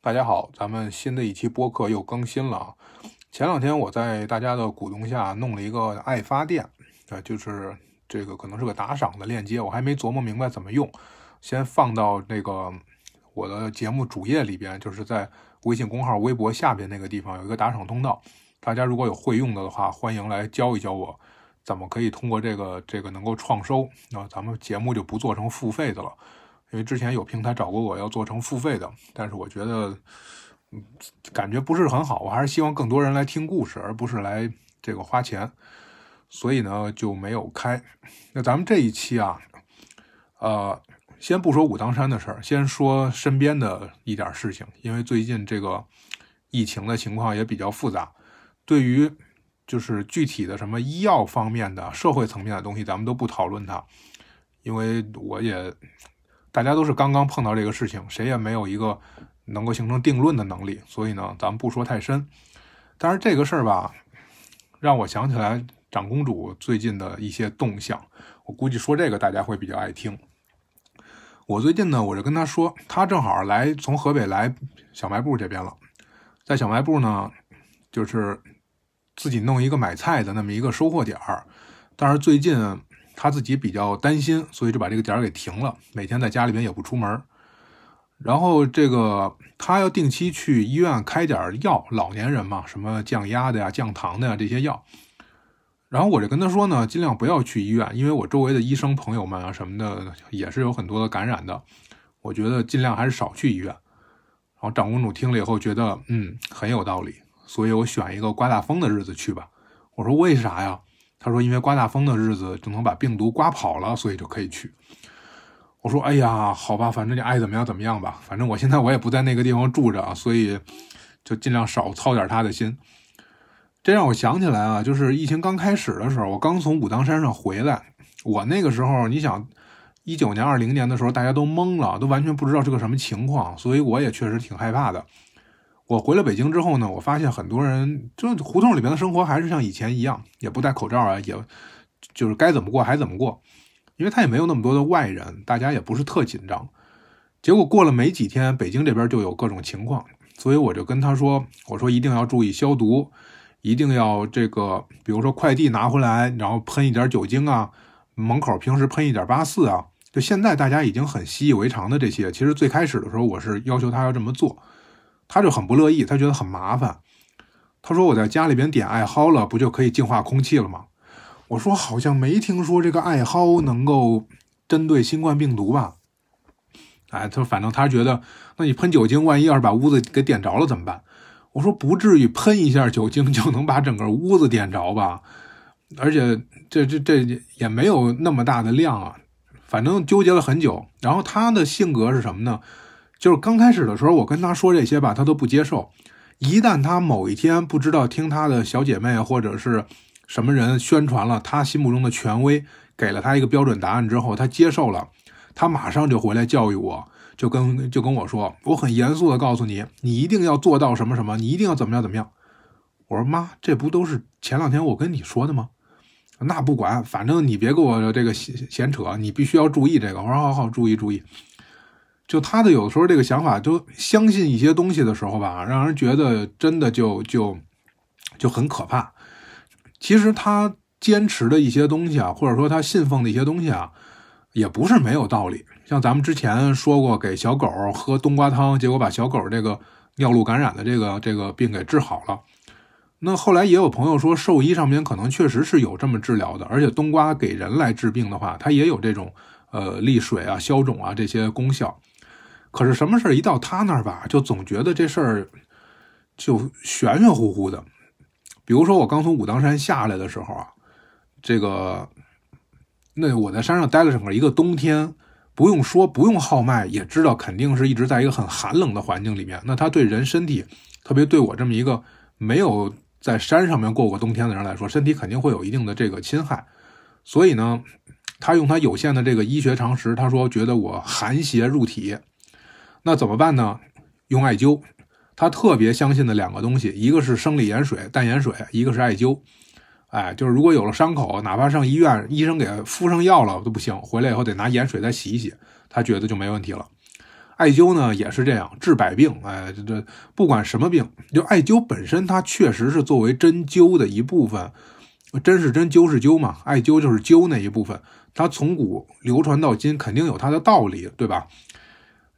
大家好，咱们新的一期播客又更新了啊。前两天我在大家的鼓动下弄了一个爱发电，啊，就是这个可能是个打赏的链接，我还没琢磨明白怎么用，先放到那个我的节目主页里边，就是在微信公号、微博下边那个地方有一个打赏通道，大家如果有会用的的话，欢迎来教一教我怎么可以通过这个这个能够创收，那咱们节目就不做成付费的了。因为之前有平台找过我要做成付费的，但是我觉得，感觉不是很好。我还是希望更多人来听故事，而不是来这个花钱，所以呢就没有开。那咱们这一期啊，呃，先不说武当山的事儿，先说身边的一点事情。因为最近这个疫情的情况也比较复杂，对于就是具体的什么医药方面的、社会层面的东西，咱们都不讨论它，因为我也。大家都是刚刚碰到这个事情，谁也没有一个能够形成定论的能力，所以呢，咱们不说太深。但是这个事儿吧，让我想起来长公主最近的一些动向。我估计说这个大家会比较爱听。我最近呢，我就跟她说，她正好来从河北来小卖部这边了，在小卖部呢，就是自己弄一个买菜的那么一个收货点儿，但是最近。他自己比较担心，所以就把这个点儿给停了。每天在家里边也不出门。然后这个他要定期去医院开点药，老年人嘛，什么降压的呀、降糖的呀这些药。然后我就跟他说呢，尽量不要去医院，因为我周围的医生朋友们啊什么的也是有很多的感染的。我觉得尽量还是少去医院。然后长公主听了以后觉得，嗯，很有道理，所以我选一个刮大风的日子去吧。我说为啥呀？他说：“因为刮大风的日子就能把病毒刮跑了，所以就可以去。”我说：“哎呀，好吧，反正你爱怎么样怎么样吧。反正我现在我也不在那个地方住着，所以就尽量少操点他的心。”这让我想起来啊，就是疫情刚开始的时候，我刚从武当山上回来。我那个时候，你想，一九年、二零年的时候，大家都懵了，都完全不知道是个什么情况，所以我也确实挺害怕的。我回了北京之后呢，我发现很多人就胡同里面的生活还是像以前一样，也不戴口罩啊，也就是该怎么过还怎么过，因为他也没有那么多的外人，大家也不是特紧张。结果过了没几天，北京这边就有各种情况，所以我就跟他说：“我说一定要注意消毒，一定要这个，比如说快递拿回来，然后喷一点酒精啊，门口平时喷一点八四啊。就现在大家已经很习以为常的这些，其实最开始的时候我是要求他要这么做。”他就很不乐意，他觉得很麻烦。他说：“我在家里边点艾蒿了，不就可以净化空气了吗？”我说：“好像没听说这个艾蒿能够针对新冠病毒吧？”哎，他说：“反正他觉得，那你喷酒精，万一要是把屋子给点着了怎么办？”我说：“不至于喷一下酒精就能把整个屋子点着吧？而且这这这也没有那么大的量啊。反正纠结了很久。然后他的性格是什么呢？”就是刚开始的时候，我跟他说这些吧，他都不接受。一旦他某一天不知道听他的小姐妹或者是什么人宣传了他心目中的权威，给了他一个标准答案之后，他接受了，他马上就回来教育我，就跟就跟我说，我很严肃的告诉你，你一定要做到什么什么，你一定要怎么样怎么样。我说妈，这不都是前两天我跟你说的吗？那不管，反正你别给我这个闲闲扯，你必须要注意这个。我说好好注意注意。就他的有的时候这个想法，就相信一些东西的时候吧，让人觉得真的就就就很可怕。其实他坚持的一些东西啊，或者说他信奉的一些东西啊，也不是没有道理。像咱们之前说过，给小狗喝冬瓜汤，结果把小狗这个尿路感染的这个这个病给治好了。那后来也有朋友说，兽医上面可能确实是有这么治疗的，而且冬瓜给人来治病的话，它也有这种呃利水啊、消肿啊这些功效。可是什么事一到他那儿吧，就总觉得这事儿就玄玄乎乎的。比如说我刚从武当山下来的时候啊，这个那我在山上待了整个一个冬天，不用说不用号脉也知道，肯定是一直在一个很寒冷的环境里面。那他对人身体，特别对我这么一个没有在山上面过过冬天的人来说，身体肯定会有一定的这个侵害。所以呢，他用他有限的这个医学常识，他说觉得我寒邪入体。那怎么办呢？用艾灸。他特别相信的两个东西，一个是生理盐水、淡盐水，一个是艾灸。哎，就是如果有了伤口，哪怕上医院，医生给敷上药了都不行，回来以后得拿盐水再洗一洗，他觉得就没问题了。艾灸呢也是这样治百病，哎，这这不管什么病，就艾灸本身它确实是作为针灸的一部分，针是针灸是灸嘛，艾灸就是灸那一部分，它从古流传到今肯定有它的道理，对吧？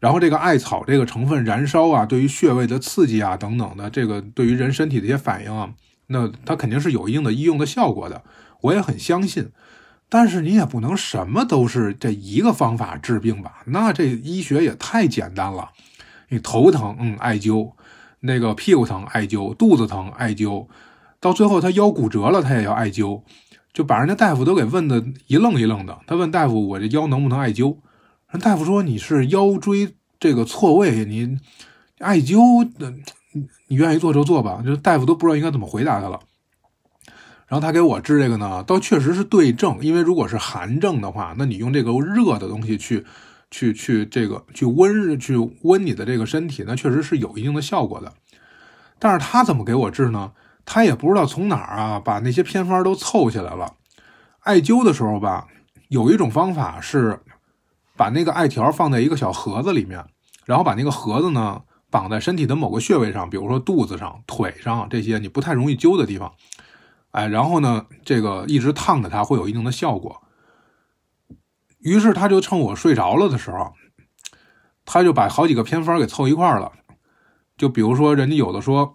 然后这个艾草这个成分燃烧啊，对于穴位的刺激啊等等的，这个对于人身体的一些反应啊，那它肯定是有一定的医用的效果的，我也很相信。但是你也不能什么都是这一个方法治病吧？那这医学也太简单了。你头疼，嗯，艾灸；那个屁股疼，艾灸；肚子疼，艾灸；到最后他腰骨折了，他也要艾灸，就把人家大夫都给问的一愣一愣的。他问大夫：“我这腰能不能艾灸？”人大夫说：“你是腰椎这个错位，你艾灸，你愿意做就做吧。”就大夫都不知道应该怎么回答他了。然后他给我治这个呢，倒确实是对症，因为如果是寒症的话，那你用这个热的东西去，去去这个去温去温你的这个身体，那确实是有一定的效果的。但是他怎么给我治呢？他也不知道从哪儿啊，把那些偏方都凑起来了。艾灸的时候吧，有一种方法是把那个艾条放在一个小盒子里面，然后把那个盒子呢绑在身体的某个穴位上，比如说肚子上、腿上这些你不太容易灸的地方。哎，然后呢，这个一直烫着它会有一定的效果。于是他就趁我睡着了的时候，他就把好几个偏方给凑一块了。就比如说，人家有的说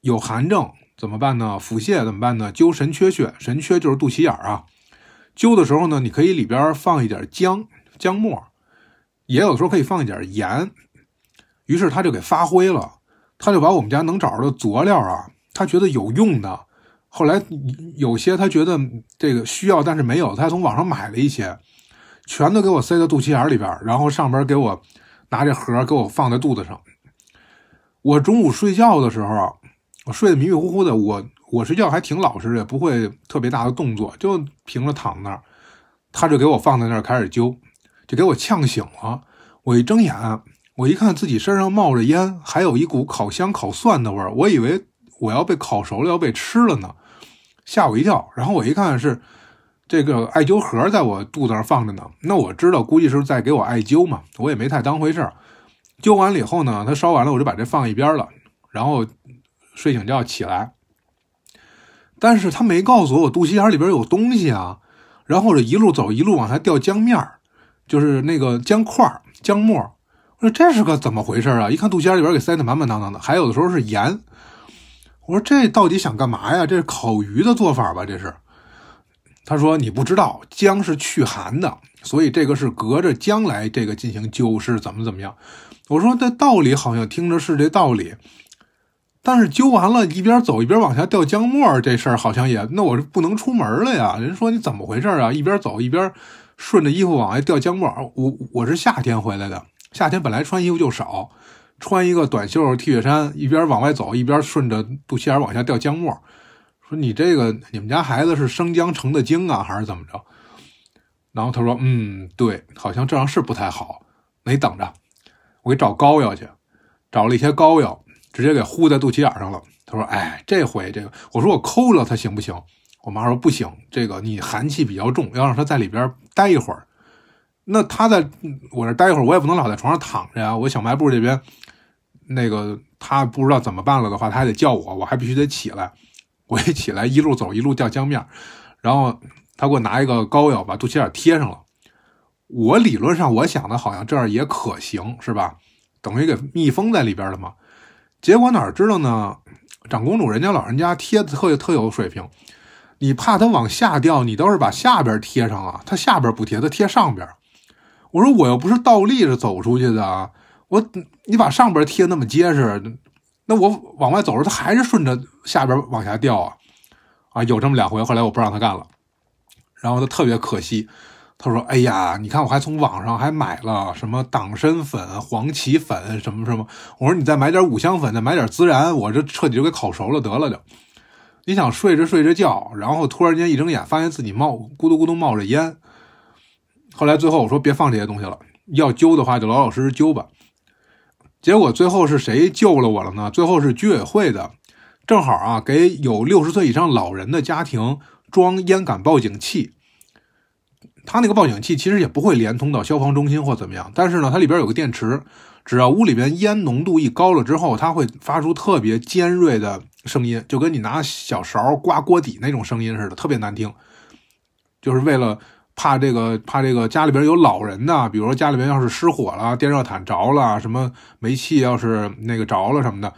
有寒症怎么办呢？腹泻怎么办呢？灸神阙穴，神阙就是肚脐眼啊。灸的时候呢，你可以里边放一点姜姜末，也有的时候可以放一点盐。于是他就给发挥了，他就把我们家能找着的佐料啊，他觉得有用的。后来有些他觉得这个需要，但是没有，他从网上买了一些，全都给我塞到肚脐眼里边，然后上边给我拿这盒给我放在肚子上。我中午睡觉的时候，我睡得迷迷糊糊的，我我睡觉还挺老实的，不会特别大的动作，就平着躺那儿，他就给我放在那儿开始灸，就给我呛醒了。我一睁眼，我一看自己身上冒着烟，还有一股烤香烤蒜的味儿，我以为我要被烤熟了，要被吃了呢。吓我一跳，然后我一看是这个艾灸盒在我肚子上放着呢，那我知道估计是在给我艾灸嘛，我也没太当回事儿。灸完了以后呢，它烧完了，我就把这放一边了，然后睡醒觉起来，但是他没告诉我我肚脐眼里边有东西啊，然后我这一路走一路往下掉浆面儿，就是那个姜块姜末，我说这是个怎么回事啊？一看肚脐里边给塞得满满当当的，还有的时候是盐。我说这到底想干嘛呀？这是烤鱼的做法吧？这是？他说你不知道，姜是去寒的，所以这个是隔着姜来这个进行灸是怎么怎么样？我说这道理好像听着是这道理，但是灸完了，一边走一边往下掉姜末，这事儿好像也……那我是不能出门了呀？人说你怎么回事啊？一边走一边顺着衣服往外掉姜末。我我是夏天回来的，夏天本来穿衣服就少。穿一个短袖 T 恤衫，一边往外走，一边顺着肚脐眼往下掉姜末。说你这个，你们家孩子是生姜成的精啊，还是怎么着？然后他说：“嗯，对，好像这样是不太好。那你等着，我给找膏药去。找了一些膏药，直接给糊在肚脐眼上了。他说：‘哎，这回这个，我说我抠了它行不行？’我妈说不行，这个你寒气比较重，要让他在里边待一会儿。那他在我这待一会儿，我也不能老在床上躺着呀。我小卖部这边。”那个他不知道怎么办了的话，他还得叫我，我还必须得起来。我一起来，一路走一路掉江面，然后他给我拿一个膏药把肚脐眼贴上了。我理论上我想的好像这样也可行，是吧？等于给密封在里边了嘛。结果哪知道呢？长公主人家老人家贴的特特有水平，你怕它往下掉，你倒是把下边贴上啊。它下边不贴，它贴上边。我说我又不是倒立着走出去的啊。我你把上边贴那么结实，那我往外走着，它还是顺着下边往下掉啊！啊，有这么两回，后来我不让他干了，然后他特别可惜，他说：“哎呀，你看我还从网上还买了什么党参粉、黄芪粉什么什么。”我说：“你再买点五香粉，再买点孜然，我这彻底就给烤熟了得了就。”你想睡着睡着觉，然后突然间一睁眼，发现自己冒咕嘟咕嘟冒着烟。后来最后我说：“别放这些东西了，要灸的话就老老实实灸吧。”结果最后是谁救了我了呢？最后是居委会的，正好啊，给有六十岁以上老人的家庭装烟感报警器。他那个报警器其实也不会连通到消防中心或怎么样，但是呢，它里边有个电池，只要屋里边烟浓度一高了之后，它会发出特别尖锐的声音，就跟你拿小勺刮锅底那种声音似的，特别难听。就是为了怕这个怕这个家里边有老人的，比如说家里边要是失火了，电热毯着了，什么煤气要是那个着了什么的，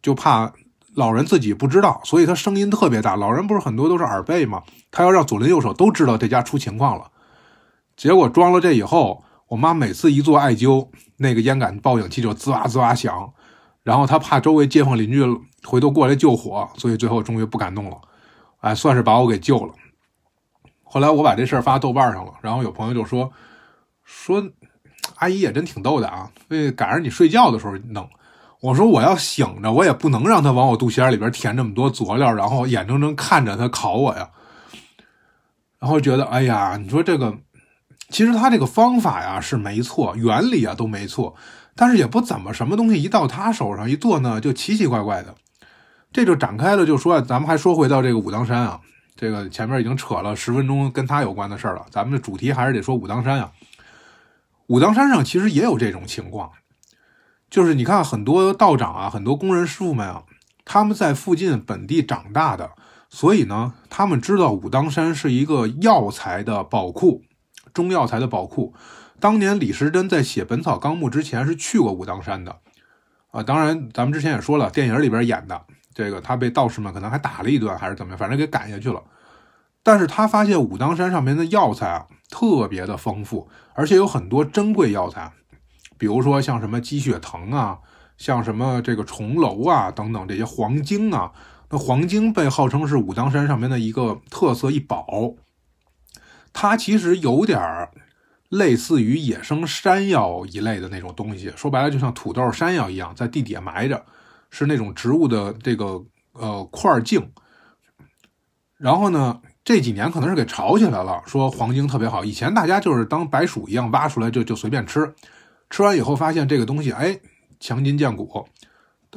就怕老人自己不知道，所以他声音特别大。老人不是很多都是耳背吗？他要让左邻右舍都知道这家出情况了。结果装了这以后，我妈每次一做艾灸，那个烟感报警器就滋哇滋哇响，然后她怕周围街坊邻居回头过来救火，所以最后终于不敢弄了，哎，算是把我给救了。后来我把这事儿发豆瓣上了，然后有朋友就说说，阿姨也真挺逗的啊，为赶上你睡觉的时候弄。我说我要醒着，我也不能让他往我肚脐眼里边填这么多佐料，然后眼睁睁看着他烤我呀。然后觉得，哎呀，你说这个。其实他这个方法呀是没错，原理啊都没错，但是也不怎么什么东西一到他手上一做呢，就奇奇怪怪的。这就展开了，就说咱们还说回到这个武当山啊，这个前面已经扯了十分钟跟他有关的事儿了，咱们的主题还是得说武当山啊。武当山上其实也有这种情况，就是你看很多道长啊，很多工人师傅们啊，他们在附近本地长大的，所以呢，他们知道武当山是一个药材的宝库。中药材的宝库，当年李时珍在写《本草纲目》之前是去过武当山的，啊，当然咱们之前也说了，电影里边演的这个他被道士们可能还打了一顿，还是怎么样，反正给赶下去了。但是他发现武当山上面的药材啊特别的丰富，而且有很多珍贵药材，比如说像什么鸡血藤啊，像什么这个重楼啊等等这些黄精啊，那黄精被号称是武当山上面的一个特色一宝。它其实有点儿类似于野生山药一类的那种东西，说白了就像土豆山药一样，在地底下埋着，是那种植物的这个呃块茎。然后呢，这几年可能是给炒起来了，说黄精特别好。以前大家就是当白薯一样挖出来就就随便吃，吃完以后发现这个东西哎强筋健骨，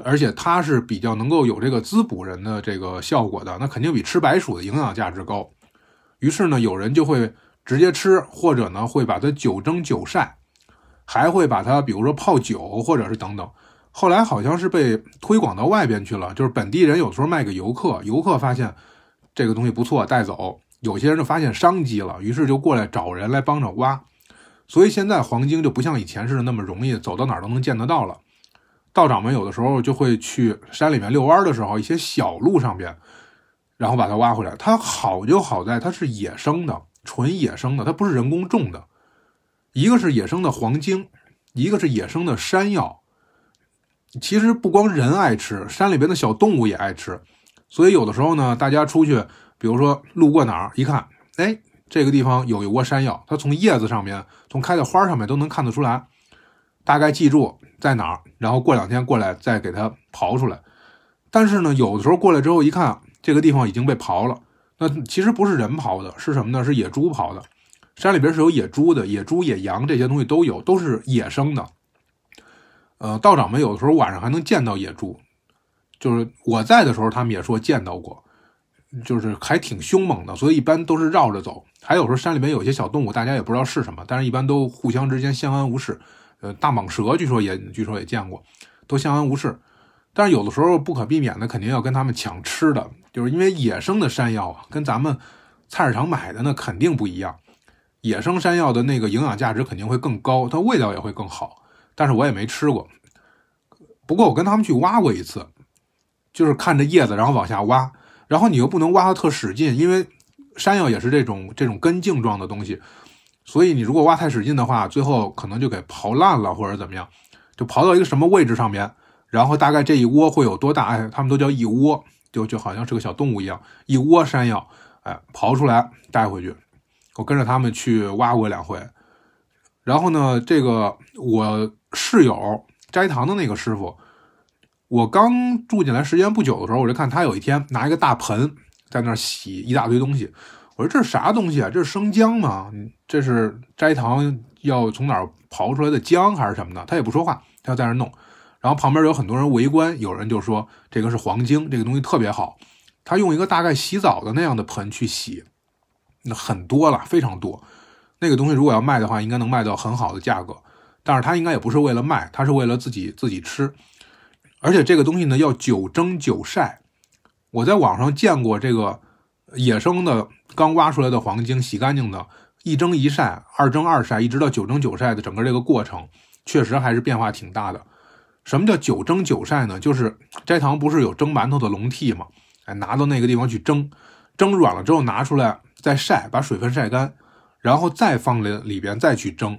而且它是比较能够有这个滋补人的这个效果的，那肯定比吃白薯的营养价值高。于是呢，有人就会直接吃，或者呢会把它九蒸九晒，还会把它比如说泡酒，或者是等等。后来好像是被推广到外边去了，就是本地人有的时候卖给游客，游客发现这个东西不错，带走。有些人就发现商机了，于是就过来找人来帮着挖。所以现在黄金就不像以前似的那么容易，走到哪儿都能见得到了。道长们有的时候就会去山里面遛弯的时候，一些小路上边。然后把它挖回来，它好就好在它是野生的，纯野生的，它不是人工种的。一个是野生的黄精，一个是野生的山药。其实不光人爱吃，山里边的小动物也爱吃。所以有的时候呢，大家出去，比如说路过哪儿，一看，哎，这个地方有一窝山药，它从叶子上面，从开的花上面都能看得出来。大概记住在哪儿，然后过两天过来再给它刨出来。但是呢，有的时候过来之后一看。这个地方已经被刨了，那其实不是人刨的，是什么呢？是野猪刨的。山里边是有野猪的，野猪、野羊这些东西都有，都是野生的。呃，道长们有的时候晚上还能见到野猪，就是我在的时候，他们也说见到过，就是还挺凶猛的，所以一般都是绕着走。还有时候山里面有些小动物，大家也不知道是什么，但是一般都互相之间相安无事。呃，大蟒蛇据说也据说也见过，都相安无事。但是有的时候不可避免的，肯定要跟他们抢吃的。就是因为野生的山药啊，跟咱们菜市场买的那肯定不一样。野生山药的那个营养价值肯定会更高，它味道也会更好。但是我也没吃过。不过我跟他们去挖过一次，就是看着叶子然后往下挖，然后你又不能挖的特使劲，因为山药也是这种这种根茎状的东西，所以你如果挖太使劲的话，最后可能就给刨烂了或者怎么样，就刨到一个什么位置上面，然后大概这一窝会有多大？哎，他们都叫一窝。就就好像是个小动物一样，一窝山药，哎，刨出来带回去。我跟着他们去挖过两回，然后呢，这个我室友斋堂的那个师傅，我刚住进来时间不久的时候，我就看他有一天拿一个大盆在那儿洗一大堆东西。我说这是啥东西啊？这是生姜吗？这是斋堂要从哪儿刨出来的姜还是什么的？他也不说话，他在那儿弄。然后旁边有很多人围观，有人就说这个是黄精，这个东西特别好。他用一个大概洗澡的那样的盆去洗，那很多了，非常多。那个东西如果要卖的话，应该能卖到很好的价格。但是它应该也不是为了卖，它是为了自己自己吃。而且这个东西呢要九蒸九晒，我在网上见过这个野生的刚挖出来的黄金，洗干净的，一蒸一晒，二蒸二晒，一直到九蒸九晒的整个这个过程，确实还是变化挺大的。什么叫九蒸九晒呢？就是斋堂不是有蒸馒头的笼屉吗？哎，拿到那个地方去蒸，蒸软了之后拿出来再晒，把水分晒干，然后再放里里边再去蒸，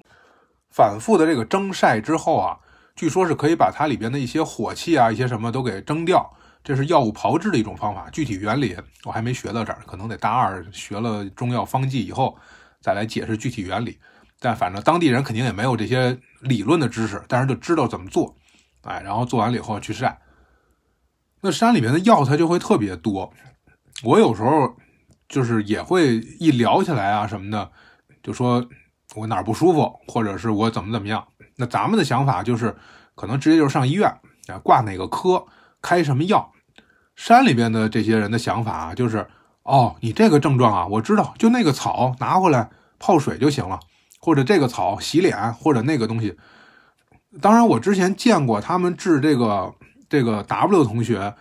反复的这个蒸晒之后啊。据说是可以把它里边的一些火气啊，一些什么都给蒸掉，这是药物炮制的一种方法。具体原理我还没学到这儿，可能得大二学了中药方剂以后再来解释具体原理。但反正当地人肯定也没有这些理论的知识，但是就知道怎么做。哎，然后做完了以后去晒。那山里面的药材就会特别多。我有时候就是也会一聊起来啊什么的，就说我哪儿不舒服，或者是我怎么怎么样。那咱们的想法就是，可能直接就是上医院啊，挂哪个科，开什么药。山里边的这些人的想法啊，就是，哦，你这个症状啊，我知道，就那个草拿回来泡水就行了，或者这个草洗脸，或者那个东西。当然，我之前见过他们治这个这个 W 同学，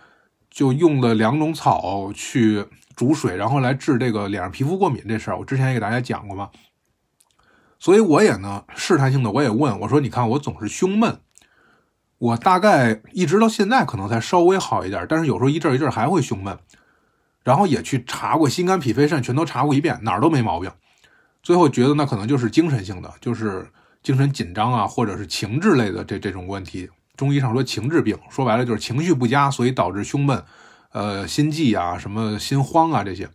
就用了两种草去煮水，然后来治这个脸上皮肤过敏这事儿，我之前也给大家讲过嘛。所以我也呢试探性的我也问我说：“你看我总是胸闷，我大概一直到现在可能才稍微好一点，但是有时候一阵一阵还会胸闷。然后也去查过心肝脾肺肾，全都查过一遍，哪儿都没毛病。最后觉得那可能就是精神性的，就是精神紧张啊，或者是情志类的这这种问题。中医上说情志病，说白了就是情绪不佳，所以导致胸闷，呃，心悸啊，什么心慌啊这些。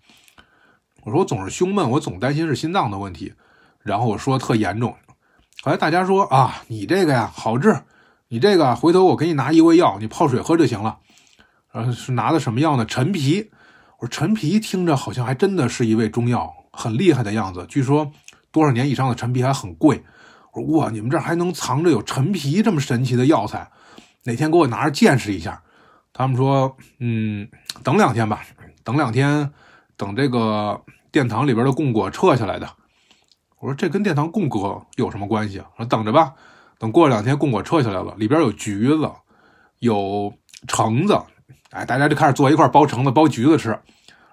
我说我总是胸闷，我总担心是心脏的问题。”然后我说特严重，后来大家说啊，你这个呀好治，你这个回头我给你拿一味药，你泡水喝就行了。呃，是拿的什么药呢？陈皮。我说陈皮听着好像还真的是一味中药，很厉害的样子。据说多少年以上的陈皮还很贵。我说哇，你们这还能藏着有陈皮这么神奇的药材？哪天给我拿着见识一下？他们说，嗯，等两天吧，等两天，等这个殿堂里边的供果撤下来的。我说这跟殿堂供果有什么关系啊？说等着吧，等过两天供果撤下来了，里边有橘子，有橙子，哎，大家就开始坐一块剥橙子、剥橘子吃。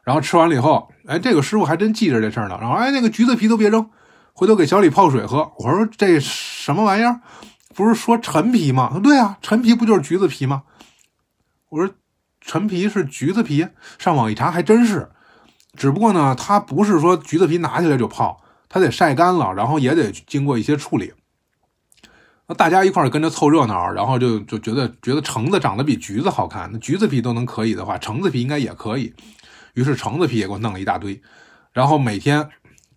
然后吃完了以后，哎，这个师傅还真记着这事儿呢。然后哎，那个橘子皮都别扔，回头给小李泡水喝。我说这什么玩意儿？不是说陈皮吗？对啊，陈皮不就是橘子皮吗？我说陈皮是橘子皮，上网一查还真是，只不过呢，它不是说橘子皮拿起来就泡。它得晒干了，然后也得经过一些处理。那大家一块跟着凑热闹，然后就就觉得觉得橙子长得比橘子好看，那橘子皮都能可以的话，橙子皮应该也可以。于是橙子皮也给我弄了一大堆，然后每天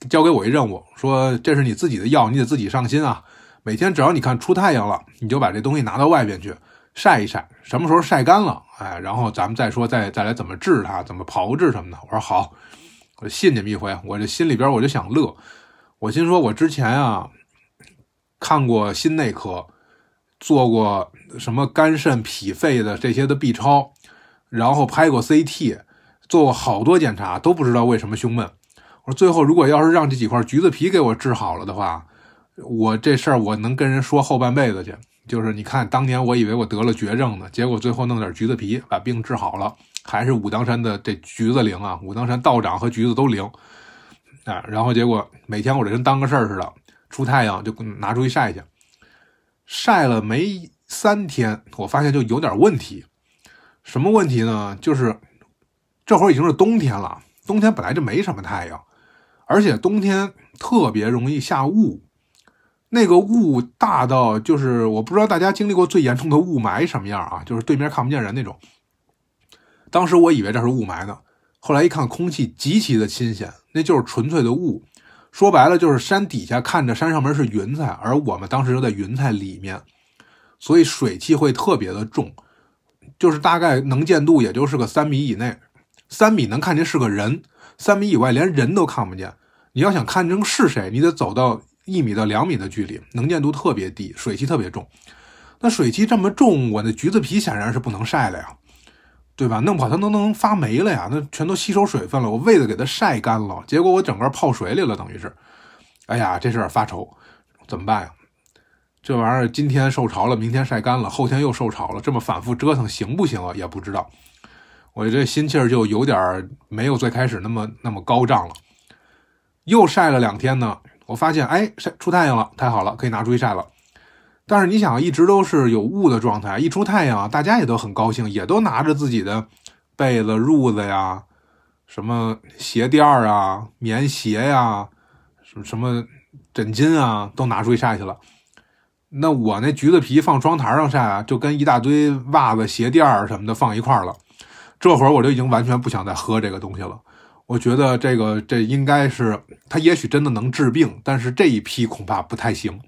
交给我一任务，说这是你自己的药，你得自己上心啊。每天只要你看出太阳了，你就把这东西拿到外边去晒一晒，什么时候晒干了，哎，然后咱们再说再再来怎么治它，怎么炮制什么的。我说好，我信你们一回，我这心里边我就想乐。我心说，我之前啊看过心内科，做过什么肝肾脾肺的这些的 B 超，然后拍过 CT，做过好多检查，都不知道为什么胸闷。我说最后如果要是让这几块橘子皮给我治好了的话，我这事儿我能跟人说后半辈子去。就是你看，当年我以为我得了绝症呢，结果最后弄点橘子皮把病治好了，还是武当山的这橘子灵啊！武当山道长和橘子都灵。啊，然后结果每天我这跟当个事儿似的，出太阳就拿出去晒去，晒了没三天，我发现就有点问题。什么问题呢？就是这会儿已经是冬天了，冬天本来就没什么太阳，而且冬天特别容易下雾，那个雾大到就是我不知道大家经历过最严重的雾霾什么样啊，就是对面看不见人那种。当时我以为这是雾霾呢。后来一看，空气极其的新鲜，那就是纯粹的雾。说白了，就是山底下看着山上面是云彩，而我们当时就在云彩里面，所以水汽会特别的重，就是大概能见度也就是个三米以内，三米能看见是个人，三米以外连人都看不见。你要想看清是谁，你得走到一米到两米的距离，能见度特别低，水汽特别重。那水汽这么重，我那橘子皮显然是不能晒了呀。对吧？弄不好它都能发霉了呀！那全都吸收水分了。我为了给它晒干了，结果我整个泡水里了，等于是。哎呀，这事儿发愁，怎么办呀？这玩意儿今天受潮了，明天晒干了，后天又受潮了，这么反复折腾行不行啊？也不知道。我这心气儿就有点没有最开始那么那么高涨了。又晒了两天呢，我发现哎，晒出太阳了，太好了，可以拿出去晒了。但是你想，一直都是有雾的状态，一出太阳，大家也都很高兴，也都拿着自己的被子、褥子呀，什么鞋垫啊、棉鞋呀，什么什么枕巾啊，都拿出去晒去了。那我那橘子皮放窗台上晒啊，就跟一大堆袜子、鞋垫什么的放一块了。这会儿我就已经完全不想再喝这个东西了。我觉得这个这应该是它，也许真的能治病，但是这一批恐怕不太行。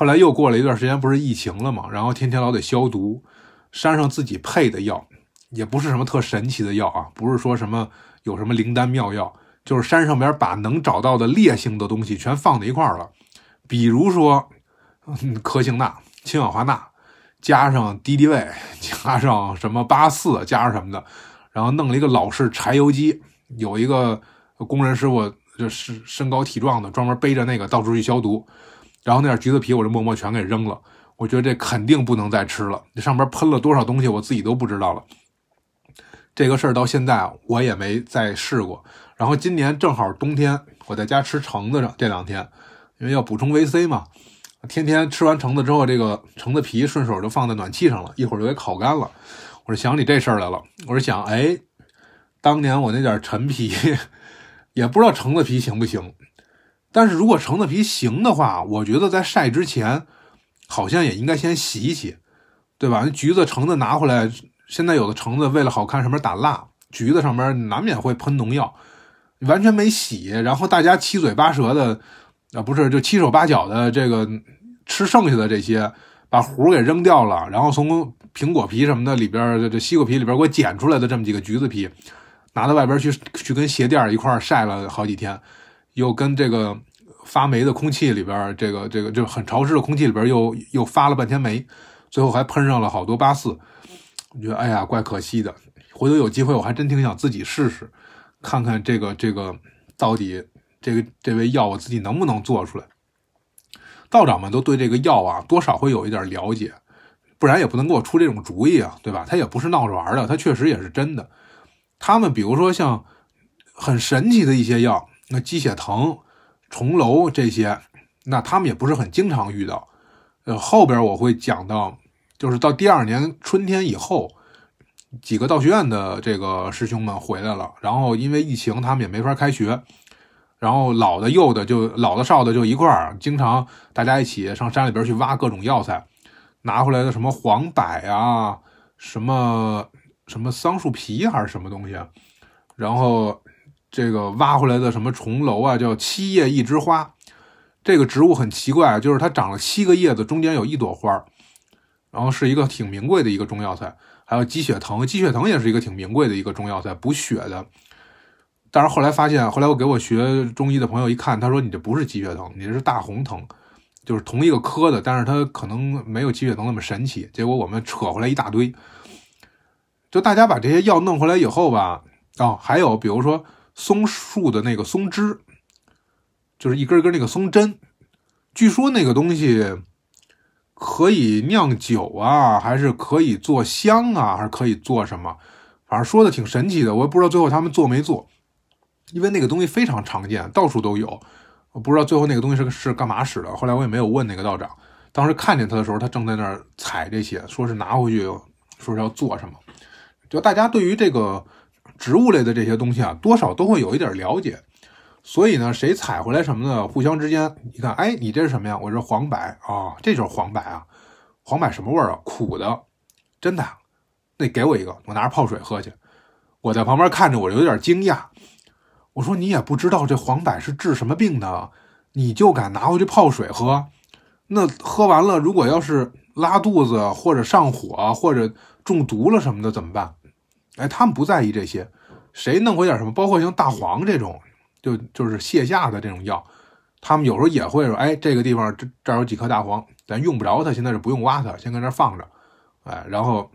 后来又过了一段时间，不是疫情了嘛，然后天天老得消毒。山上自己配的药，也不是什么特神奇的药啊，不是说什么有什么灵丹妙药，就是山上边把能找到的烈性的东西全放在一块儿了。比如说，科兴钠、氢氧化钠，加上敌敌畏，加上什么八四，加上什么的，然后弄了一个老式柴油机，有一个工人师傅，就是身高体壮的，专门背着那个到处去消毒。然后那点橘子皮，我就默默全给扔了。我觉得这肯定不能再吃了。这上边喷了多少东西，我自己都不知道了。这个事儿到现在我也没再试过。然后今年正好冬天，我在家吃橙子上，这两天因为要补充维 C 嘛，天天吃完橙子之后，这个橙子皮顺手就放在暖气上了，一会儿就给烤干了。我说想起这事儿来了，我说想，哎，当年我那点陈皮，也不知道橙子皮行不行。但是如果橙子皮行的话，我觉得在晒之前，好像也应该先洗一洗，对吧？橘子、橙子拿回来，现在有的橙子为了好看上面打蜡，橘子上面难免会喷农药，完全没洗，然后大家七嘴八舌的，啊，不是就七手八脚的这个吃剩下的这些，把核给扔掉了，然后从苹果皮什么的里边，这西瓜皮里边给我捡出来的这么几个橘子皮，拿到外边去去跟鞋垫一块晒了好几天。又跟这个发霉的空气里边，这个这个就是很潮湿的空气里边又又发了半天霉，最后还喷上了好多八四，我觉得哎呀怪可惜的。回头有机会我还真挺想自己试试，看看这个这个到底这个这味药我自己能不能做出来。道长们都对这个药啊多少会有一点了解，不然也不能给我出这种主意啊，对吧？他也不是闹着玩的，他确实也是真的。他们比如说像很神奇的一些药。那鸡血藤、重楼这些，那他们也不是很经常遇到。呃，后边我会讲到，就是到第二年春天以后，几个道学院的这个师兄们回来了，然后因为疫情，他们也没法开学，然后老的幼的就老的少的就一块儿，经常大家一起上山里边去挖各种药材，拿回来的什么黄柏啊，什么什么桑树皮还是什么东西，然后。这个挖回来的什么重楼啊，叫七叶一枝花。这个植物很奇怪，就是它长了七个叶子，中间有一朵花然后是一个挺名贵的一个中药材。还有鸡血藤，鸡血藤也是一个挺名贵的一个中药材，补血的。但是后来发现，后来我给我学中医的朋友一看，他说你这不是鸡血藤，你这是大红藤，就是同一个科的，但是它可能没有鸡血藤那么神奇。结果我们扯回来一大堆，就大家把这些药弄回来以后吧，哦，还有比如说。松树的那个松枝，就是一根根那个松针，据说那个东西可以酿酒啊，还是可以做香啊，还是可以做什么？反正说的挺神奇的，我也不知道最后他们做没做，因为那个东西非常常见，到处都有。我不知道最后那个东西是是干嘛使的，后来我也没有问那个道长。当时看见他的时候，他正在那儿采这些，说是拿回去，说是要做什么。就大家对于这个。植物类的这些东西啊，多少都会有一点了解，所以呢，谁采回来什么的，互相之间你看，哎，你这是什么呀？我这黄柏啊，这就是黄柏啊，黄柏什么味儿啊？苦的，真的？那给我一个，我拿着泡水喝去。我在旁边看着，我有点惊讶。我说你也不知道这黄柏是治什么病的，你就敢拿回去泡水喝？那喝完了，如果要是拉肚子或者上火或者中毒了什么的怎么办？哎，他们不在意这些，谁弄回点什么，包括像大黄这种，就就是泻下的这种药，他们有时候也会说，哎，这个地方这这儿有几颗大黄，咱用不着它，现在是不用挖它，先搁那放着，哎，然后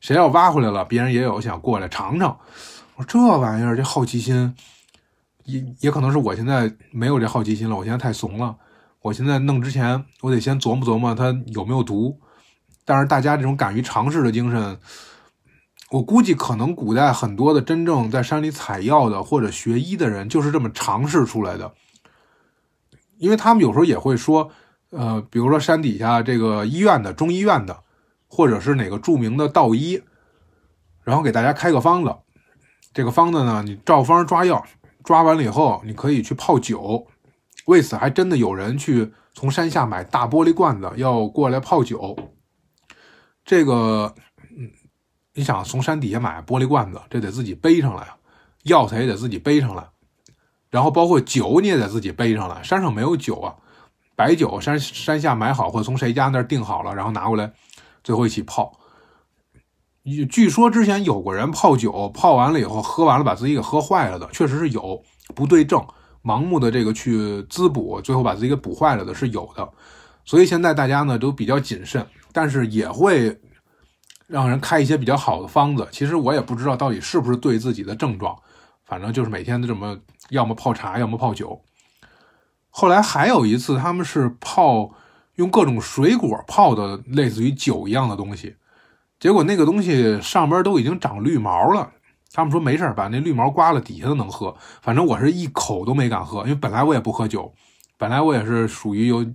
谁要挖回来了，别人也有想过来尝尝。我说这玩意儿，这好奇心，也也可能是我现在没有这好奇心了，我现在太怂了。我现在弄之前，我得先琢磨琢磨它有没有毒。但是大家这种敢于尝试的精神，我估计可能古代很多的真正在山里采药的或者学医的人，就是这么尝试出来的。因为他们有时候也会说，呃，比如说山底下这个医院的中医院的，或者是哪个著名的道医，然后给大家开个方子。这个方子呢，你照方抓药，抓完了以后，你可以去泡酒。为此，还真的有人去从山下买大玻璃罐子，要过来泡酒。这个，你想从山底下买玻璃罐子，这得自己背上来药材也得自己背上来，然后包括酒你也得自己背上来。山上没有酒啊，白酒山山下买好，或者从谁家那儿订好了，然后拿过来，最后一起泡。据说之前有过人泡酒，泡完了以后喝完了把自己给喝坏了的，确实是有不对症，盲目的这个去滋补，最后把自己给补坏了的是有的。所以现在大家呢都比较谨慎，但是也会让人开一些比较好的方子。其实我也不知道到底是不是对自己的症状，反正就是每天都这么，要么泡茶，要么泡酒。后来还有一次，他们是泡用各种水果泡的，类似于酒一样的东西。结果那个东西上边都已经长绿毛了，他们说没事把那绿毛刮了，底下都能喝。反正我是一口都没敢喝，因为本来我也不喝酒，本来我也是属于有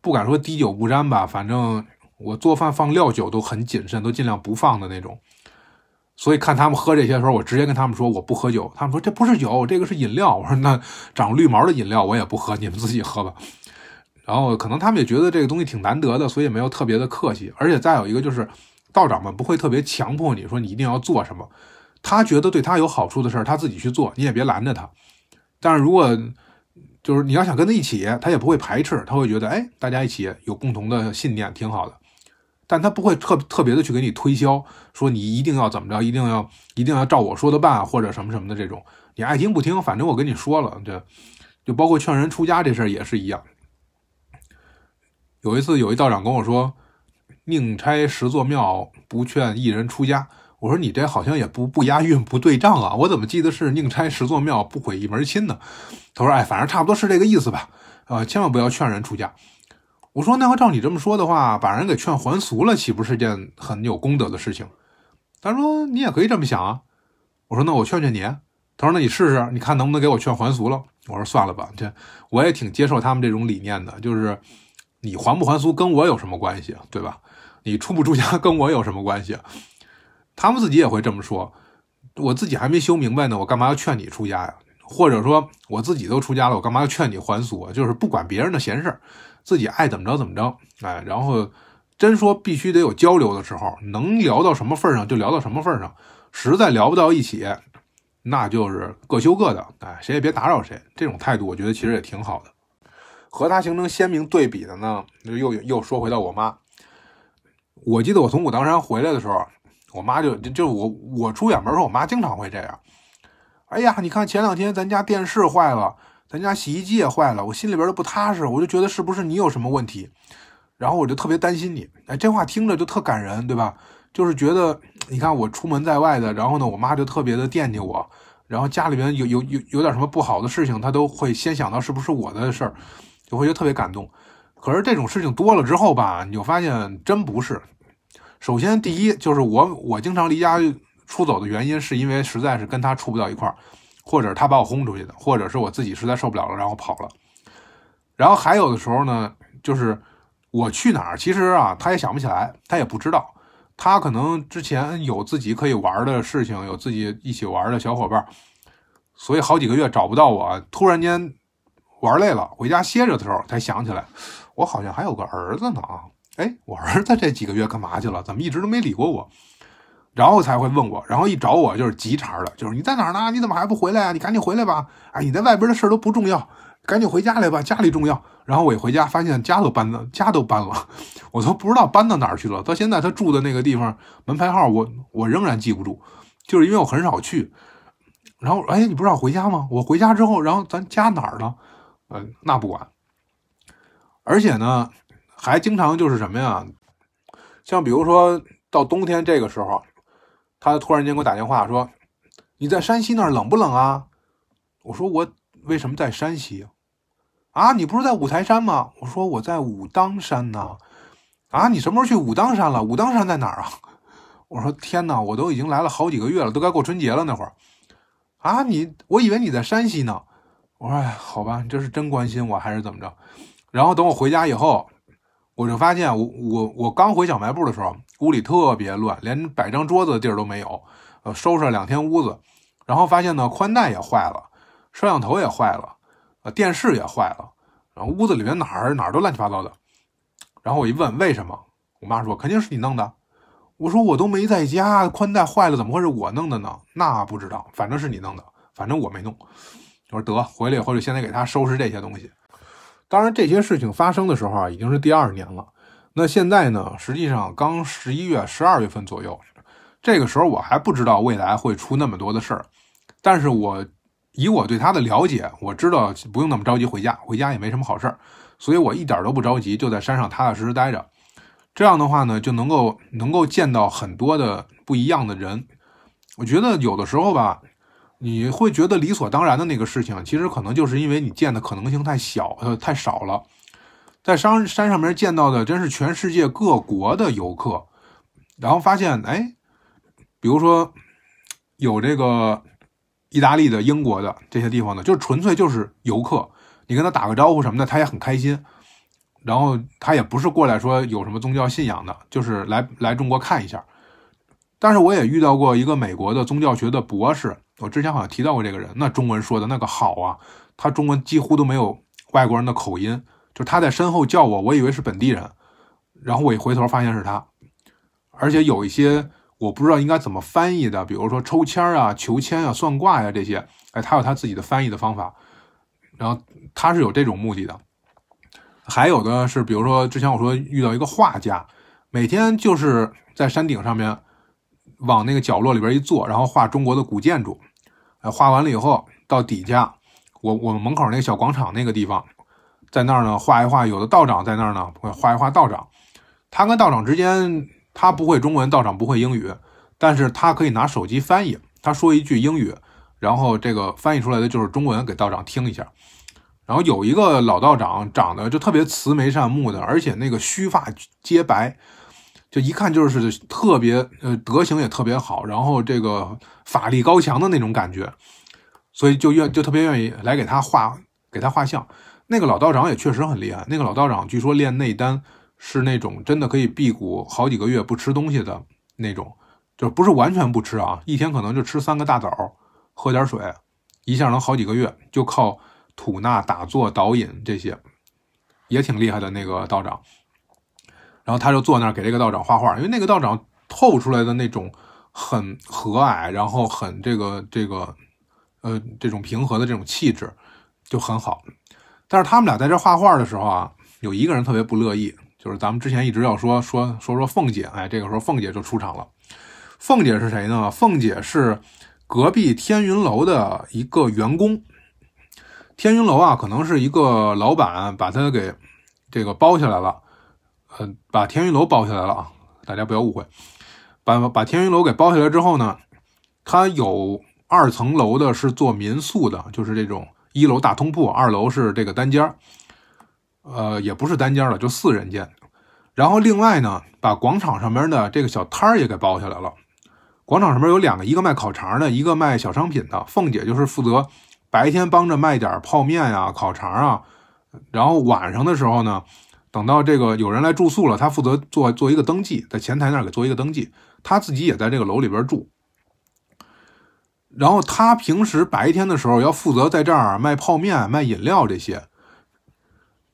不敢说滴酒不沾吧，反正我做饭放料酒都很谨慎，都尽量不放的那种。所以看他们喝这些时候，我直接跟他们说我不喝酒。他们说这不是酒，这个是饮料。我说那长绿毛的饮料我也不喝，你们自己喝吧。然后可能他们也觉得这个东西挺难得的，所以没有特别的客气。而且再有一个就是。道长们不会特别强迫你说你一定要做什么，他觉得对他有好处的事儿，他自己去做，你也别拦着他。但是如果就是你要想跟他一起，他也不会排斥，他会觉得哎，大家一起有共同的信念挺好的。但他不会特特别的去给你推销，说你一定要怎么着，一定要一定要照我说的办，或者什么什么的这种，你爱听不听，反正我跟你说了，这就包括劝人出家这事儿也是一样。有一次有一道长跟我说。宁拆十座庙，不劝一人出家。我说你这好像也不不押韵，不对仗啊！我怎么记得是宁拆十座庙，不毁一门亲呢？他说：“哎，反正差不多是这个意思吧。呃，千万不要劝人出家。”我说：“那要照你这么说的话，把人给劝还俗了，岂不是件很有功德的事情？”他说：“你也可以这么想啊。”我说：“那我劝劝你。”他说：“那你试试，你看能不能给我劝还俗了？”我说：“算了吧，这我也挺接受他们这种理念的，就是你还不还俗跟我有什么关系，对吧？”你出不出家 跟我有什么关系？他们自己也会这么说。我自己还没修明白呢，我干嘛要劝你出家呀？或者说我自己都出家了，我干嘛要劝你还俗啊？就是不管别人的闲事儿，自己爱怎么着怎么着。哎，然后真说必须得有交流的时候，能聊到什么份上就聊到什么份上。实在聊不到一起，那就是各修各的。哎，谁也别打扰谁。这种态度，我觉得其实也挺好的。和他形成鲜明对比的呢，又又说回到我妈。我记得我从武当山回来的时候，我妈就就我我出远门时候，我妈经常会这样。哎呀，你看前两天咱家电视坏了，咱家洗衣机也坏了，我心里边都不踏实，我就觉得是不是你有什么问题，然后我就特别担心你。哎，这话听着就特感人，对吧？就是觉得你看我出门在外的，然后呢，我妈就特别的惦记我，然后家里边有有有有点什么不好的事情，她都会先想到是不是我的事儿，就会觉得特别感动。可是这种事情多了之后吧，你就发现真不是。首先，第一就是我，我经常离家出走的原因，是因为实在是跟他处不到一块儿，或者他把我轰出去的，或者是我自己实在受不了了，然后跑了。然后还有的时候呢，就是我去哪儿，其实啊，他也想不起来，他也不知道，他可能之前有自己可以玩的事情，有自己一起玩的小伙伴，所以好几个月找不到我，突然间玩累了，回家歇着的时候才想起来。我好像还有个儿子呢啊！哎，我儿子这几个月干嘛去了？怎么一直都没理过我？然后才会问我，然后一找我就是急茬的，就是你在哪儿呢？你怎么还不回来啊？你赶紧回来吧！哎，你在外边的事都不重要，赶紧回家来吧，家里重要。然后我一回家，发现家都搬了，家都搬了，我都不知道搬到哪儿去了。到现在他住的那个地方门牌号，我我仍然记不住，就是因为我很少去。然后哎，你不知道回家吗？我回家之后，然后咱家哪儿了？呃，那不管。而且呢，还经常就是什么呀？像比如说到冬天这个时候，他突然间给我打电话说：“你在山西那儿冷不冷啊？”我说：“我为什么在山西？”啊，你不是在五台山吗？我说我在武当山呢。啊，你什么时候去武当山了？武当山在哪儿啊？我说天哪，我都已经来了好几个月了，都该过春节了那会儿。啊，你我以为你在山西呢。我说哎，好吧，你这是真关心我还是怎么着？然后等我回家以后，我就发现我我我刚回小卖部的时候，屋里特别乱，连摆张桌子的地儿都没有。呃，收拾了两天屋子，然后发现呢，宽带也坏了，摄像头也坏了，呃，电视也坏了，然后屋子里面哪儿哪儿都乱七八糟的。然后我一问为什么，我妈说肯定是你弄的。我说我都没在家，宽带坏了怎么会是我弄的呢？那不知道，反正是你弄的，反正我没弄。我说得回来以后就先得给他收拾这些东西。当然这些事情发生的时候啊，已经是第二年了。那现在呢，实际上刚十一月、十二月份左右。这个时候我还不知道未来会出那么多的事儿，但是我以我对他的了解，我知道不用那么着急回家，回家也没什么好事儿，所以我一点都不着急，就在山上踏踏实实待着。这样的话呢，就能够能够见到很多的不一样的人。我觉得有的时候吧，你会觉得理所当然的那个事情，其实可能就是因为你见的可能性太小，呃，太少了。在山山上面见到的，真是全世界各国的游客，然后发现，哎。比如说，有这个意大利的、英国的这些地方的，就纯粹就是游客，你跟他打个招呼什么的，他也很开心。然后他也不是过来说有什么宗教信仰的，就是来来中国看一下。但是我也遇到过一个美国的宗教学的博士，我之前好像提到过这个人，那中文说的那个好啊，他中文几乎都没有外国人的口音，就他在身后叫我，我以为是本地人，然后我一回头发现是他，而且有一些。我不知道应该怎么翻译的，比如说抽签啊、求签啊、算卦呀这些，哎，他有他自己的翻译的方法，然后他是有这种目的的。还有的是，比如说之前我说遇到一个画家，每天就是在山顶上面往那个角落里边一坐，然后画中国的古建筑，哎，画完了以后到底下，我我们门口那个小广场那个地方，在那儿呢画一画，有的道长在那儿呢画一画道长，他跟道长之间。他不会中文，道长不会英语，但是他可以拿手机翻译。他说一句英语，然后这个翻译出来的就是中文，给道长听一下。然后有一个老道长，长得就特别慈眉善目的，而且那个须发皆白，就一看就是特别呃德行也特别好，然后这个法力高强的那种感觉，所以就愿就特别愿意来给他画给他画像。那个老道长也确实很厉害，那个老道长据说练内丹。是那种真的可以辟谷好几个月不吃东西的那种，就不是完全不吃啊，一天可能就吃三个大枣，喝点水，一下能好几个月，就靠吐纳、打坐、导引这些，也挺厉害的那个道长。然后他就坐那儿给这个道长画画，因为那个道长透出来的那种很和蔼，然后很这个这个呃这种平和的这种气质就很好。但是他们俩在这画画的时候啊，有一个人特别不乐意。就是咱们之前一直要说说说说凤姐，哎，这个时候凤姐就出场了。凤姐是谁呢？凤姐是隔壁天云楼的一个员工。天云楼啊，可能是一个老板把他给这个包下来了，呃，把天云楼包下来了啊，大家不要误会。把把天云楼给包下来之后呢，它有二层楼的是做民宿的，就是这种一楼大通铺，二楼是这个单间呃，也不是单间了，就四人间。然后另外呢，把广场上面的这个小摊儿也给包下来了。广场上面有两个，一个卖烤肠的，一个卖小商品的。凤姐就是负责白天帮着卖点泡面呀、烤肠啊，然后晚上的时候呢，等到这个有人来住宿了，他负责做做一个登记，在前台那儿给做一个登记。他自己也在这个楼里边住。然后他平时白天的时候要负责在这儿卖泡面、卖饮料这些。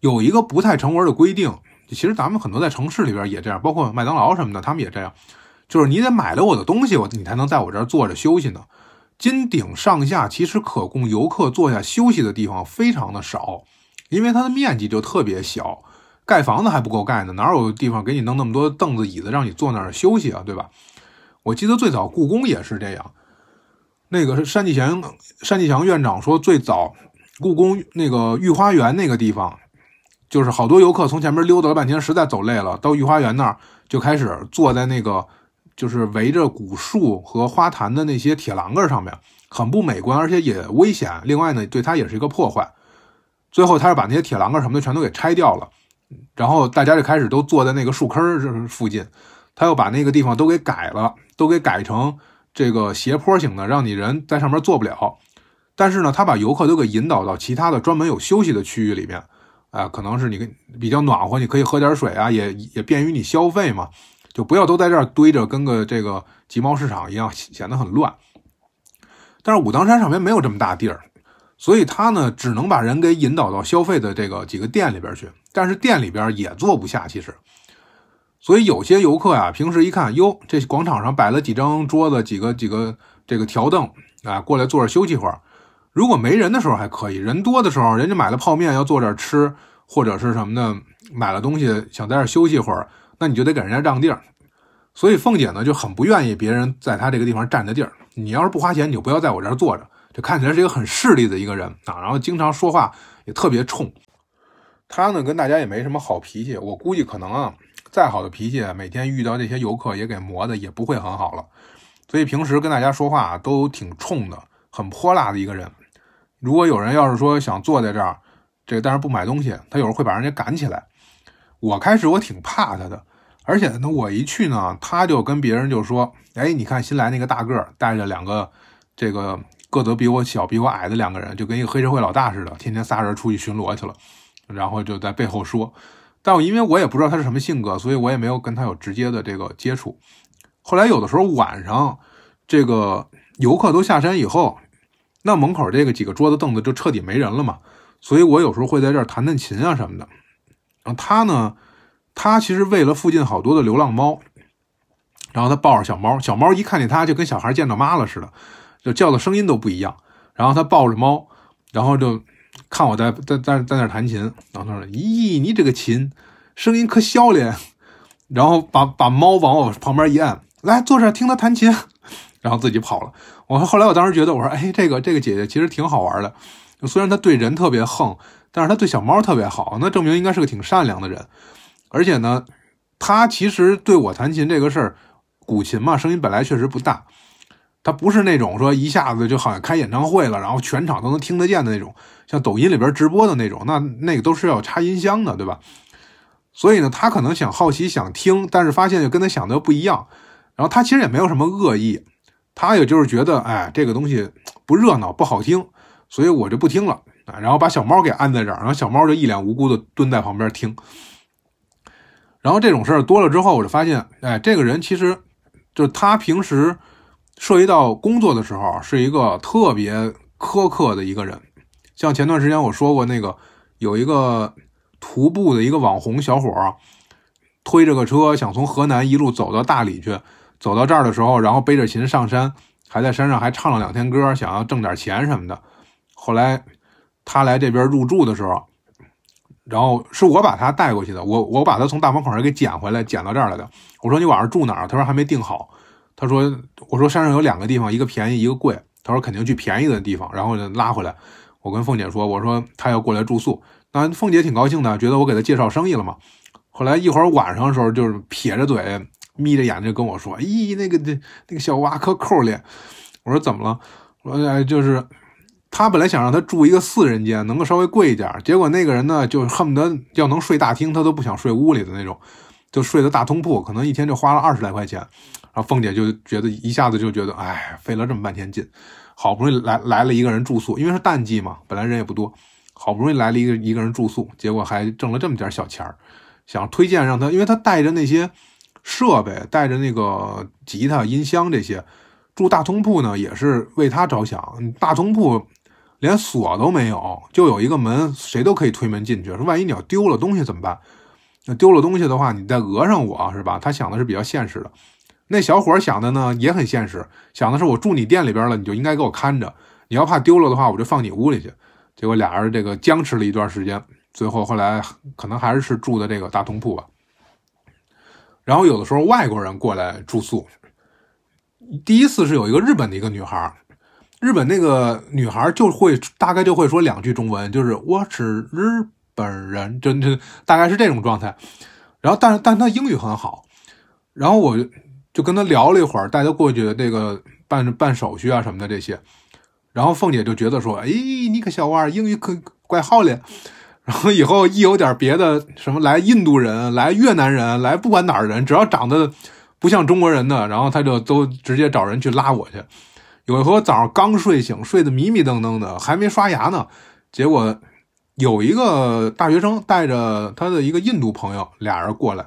有一个不太成文的规定，其实咱们很多在城市里边也这样，包括麦当劳什么的，他们也这样，就是你得买了我的东西，我你才能在我这儿坐着休息呢。金顶上下其实可供游客坐下休息的地方非常的少，因为它的面积就特别小，盖房子还不够盖呢，哪有地方给你弄那么多凳子椅子让你坐那儿休息啊，对吧？我记得最早故宫也是这样，那个是单霁翔，单霁翔院长说最早故宫那个御花园那个地方。就是好多游客从前面溜达了半天，实在走累了，到御花园那儿就开始坐在那个就是围着古树和花坛的那些铁栏杆上面，很不美观，而且也危险。另外呢，对它也是一个破坏。最后他是把那些铁栏杆什么的全都给拆掉了，然后大家就开始都坐在那个树坑附近，他又把那个地方都给改了，都给改成这个斜坡型的，让你人在上面坐不了。但是呢，他把游客都给引导到其他的专门有休息的区域里面，啊，可能是你比较暖和，你可以喝点水啊，也也便于你消费嘛，就不要都在这儿堆着，跟个这个集贸市场一样，显得很乱。但是武当山上面没有这么大地儿，所以他呢只能把人给引导到消费的这个几个店里边去，但是店里边也坐不下，其实。所以有些游客呀，平时一看，哟，这广场上摆了几张桌子，几个几个这个条凳啊，过来坐着休息会儿。如果没人的时候还可以，人多的时候，人家买了泡面要坐这儿吃，或者是什么的，买了东西想在这儿休息会儿，那你就得给人家让地儿。所以凤姐呢就很不愿意别人在她这个地方占着地儿。你要是不花钱，你就不要在我这儿坐着。就看起来是一个很势利的一个人啊，然后经常说话也特别冲。他呢跟大家也没什么好脾气，我估计可能啊，再好的脾气，每天遇到这些游客也给磨的也不会很好了。所以平时跟大家说话都挺冲的，很泼辣的一个人。如果有人要是说想坐在这儿，这个但是不买东西，他有时候会把人家赶起来。我开始我挺怕他的，而且呢，我一去呢，他就跟别人就说：“哎，你看新来那个大个儿，带着两个这个个子比我小、比我矮的两个人，就跟一个黑社会老大似的，天天仨人出去巡逻去了。”然后就在背后说。但我因为我也不知道他是什么性格，所以我也没有跟他有直接的这个接触。后来有的时候晚上，这个游客都下山以后。那门口这个几个桌子凳子就彻底没人了嘛，所以我有时候会在这儿弹弹琴啊什么的。然后他呢，他其实为了附近好多的流浪猫，然后他抱着小猫，小猫一看见他就跟小孩见到妈了似的，就叫的声音都不一样。然后他抱着猫，然后就看我在在在在那弹琴，然后他说：“咦，你这个琴声音可小咧。”然后把把猫往我旁边一按，来坐这听他弹琴。然后自己跑了。我说后来我当时觉得，我说，哎，这个这个姐姐其实挺好玩的。虽然她对人特别横，但是她对小猫特别好，那证明应该是个挺善良的人。而且呢，她其实对我弹琴这个事儿，古琴嘛，声音本来确实不大。他不是那种说一下子就好像开演唱会了，然后全场都能听得见的那种，像抖音里边直播的那种，那那个都是要插音箱的，对吧？所以呢，他可能想好奇想听，但是发现就跟他想的不一样。然后他其实也没有什么恶意。他也就是觉得，哎，这个东西不热闹，不好听，所以我就不听了啊。然后把小猫给按在这儿，然后小猫就一脸无辜的蹲在旁边听。然后这种事儿多了之后，我就发现，哎，这个人其实就是他平时涉及到工作的时候，是一个特别苛刻的一个人。像前段时间我说过，那个有一个徒步的一个网红小伙，推着个车想从河南一路走到大理去。走到这儿的时候，然后背着琴上山，还在山上还唱了两天歌，想要挣点钱什么的。后来他来这边入住的时候，然后是我把他带过去的，我我把他从大门口给捡回来，捡到这儿来的。我说你晚上住哪儿？他说还没定好。他说我说山上有两个地方，一个便宜，一个贵。他说肯定去便宜的地方，然后就拉回来。我跟凤姐说，我说他要过来住宿，那凤姐挺高兴的，觉得我给他介绍生意了嘛。后来一会儿晚上的时候，就是撇着嘴。眯着眼睛跟我说：“咦，那个那那个小娃可抠咧。”我说：“怎么了？”我说：“，就是他本来想让他住一个四人间，能够稍微贵一点。结果那个人呢，就恨不得要能睡大厅，他都不想睡屋里的那种，就睡的大通铺，可能一天就花了二十来块钱。凤姐就觉得一下子就觉得，哎，费了这么半天劲，好不容易来来了一个人住宿，因为是淡季嘛，本来人也不多，好不容易来了一个一个人住宿，结果还挣了这么点小钱儿，想推荐让他，因为他带着那些。”设备带着那个吉他、音箱这些，住大通铺呢也是为他着想。大通铺连锁都没有，就有一个门，谁都可以推门进去。说万一你要丢了东西怎么办？那丢了东西的话，你再讹上我是吧？他想的是比较现实的。那小伙想的呢也很现实，想的是我住你店里边了，你就应该给我看着。你要怕丢了的话，我就放你屋里去。结果俩人这个僵持了一段时间，最后后来可能还是是住的这个大通铺吧。然后有的时候外国人过来住宿，第一次是有一个日本的一个女孩，日本那个女孩就会大概就会说两句中文，就是我是日本人，就就大概是这种状态。然后但是但她英语很好，然后我就跟她聊了一会儿，带她过去这个办办手续啊什么的这些。然后凤姐就觉得说，哎，你个小娃儿英语可怪好嘞。然后以后一有点别的什么来印度人、来越南人、来不管哪儿人，只要长得不像中国人的，然后他就都直接找人去拉我去。有一回我早上刚睡醒，睡得迷迷瞪瞪的，还没刷牙呢，结果有一个大学生带着他的一个印度朋友，俩人过来，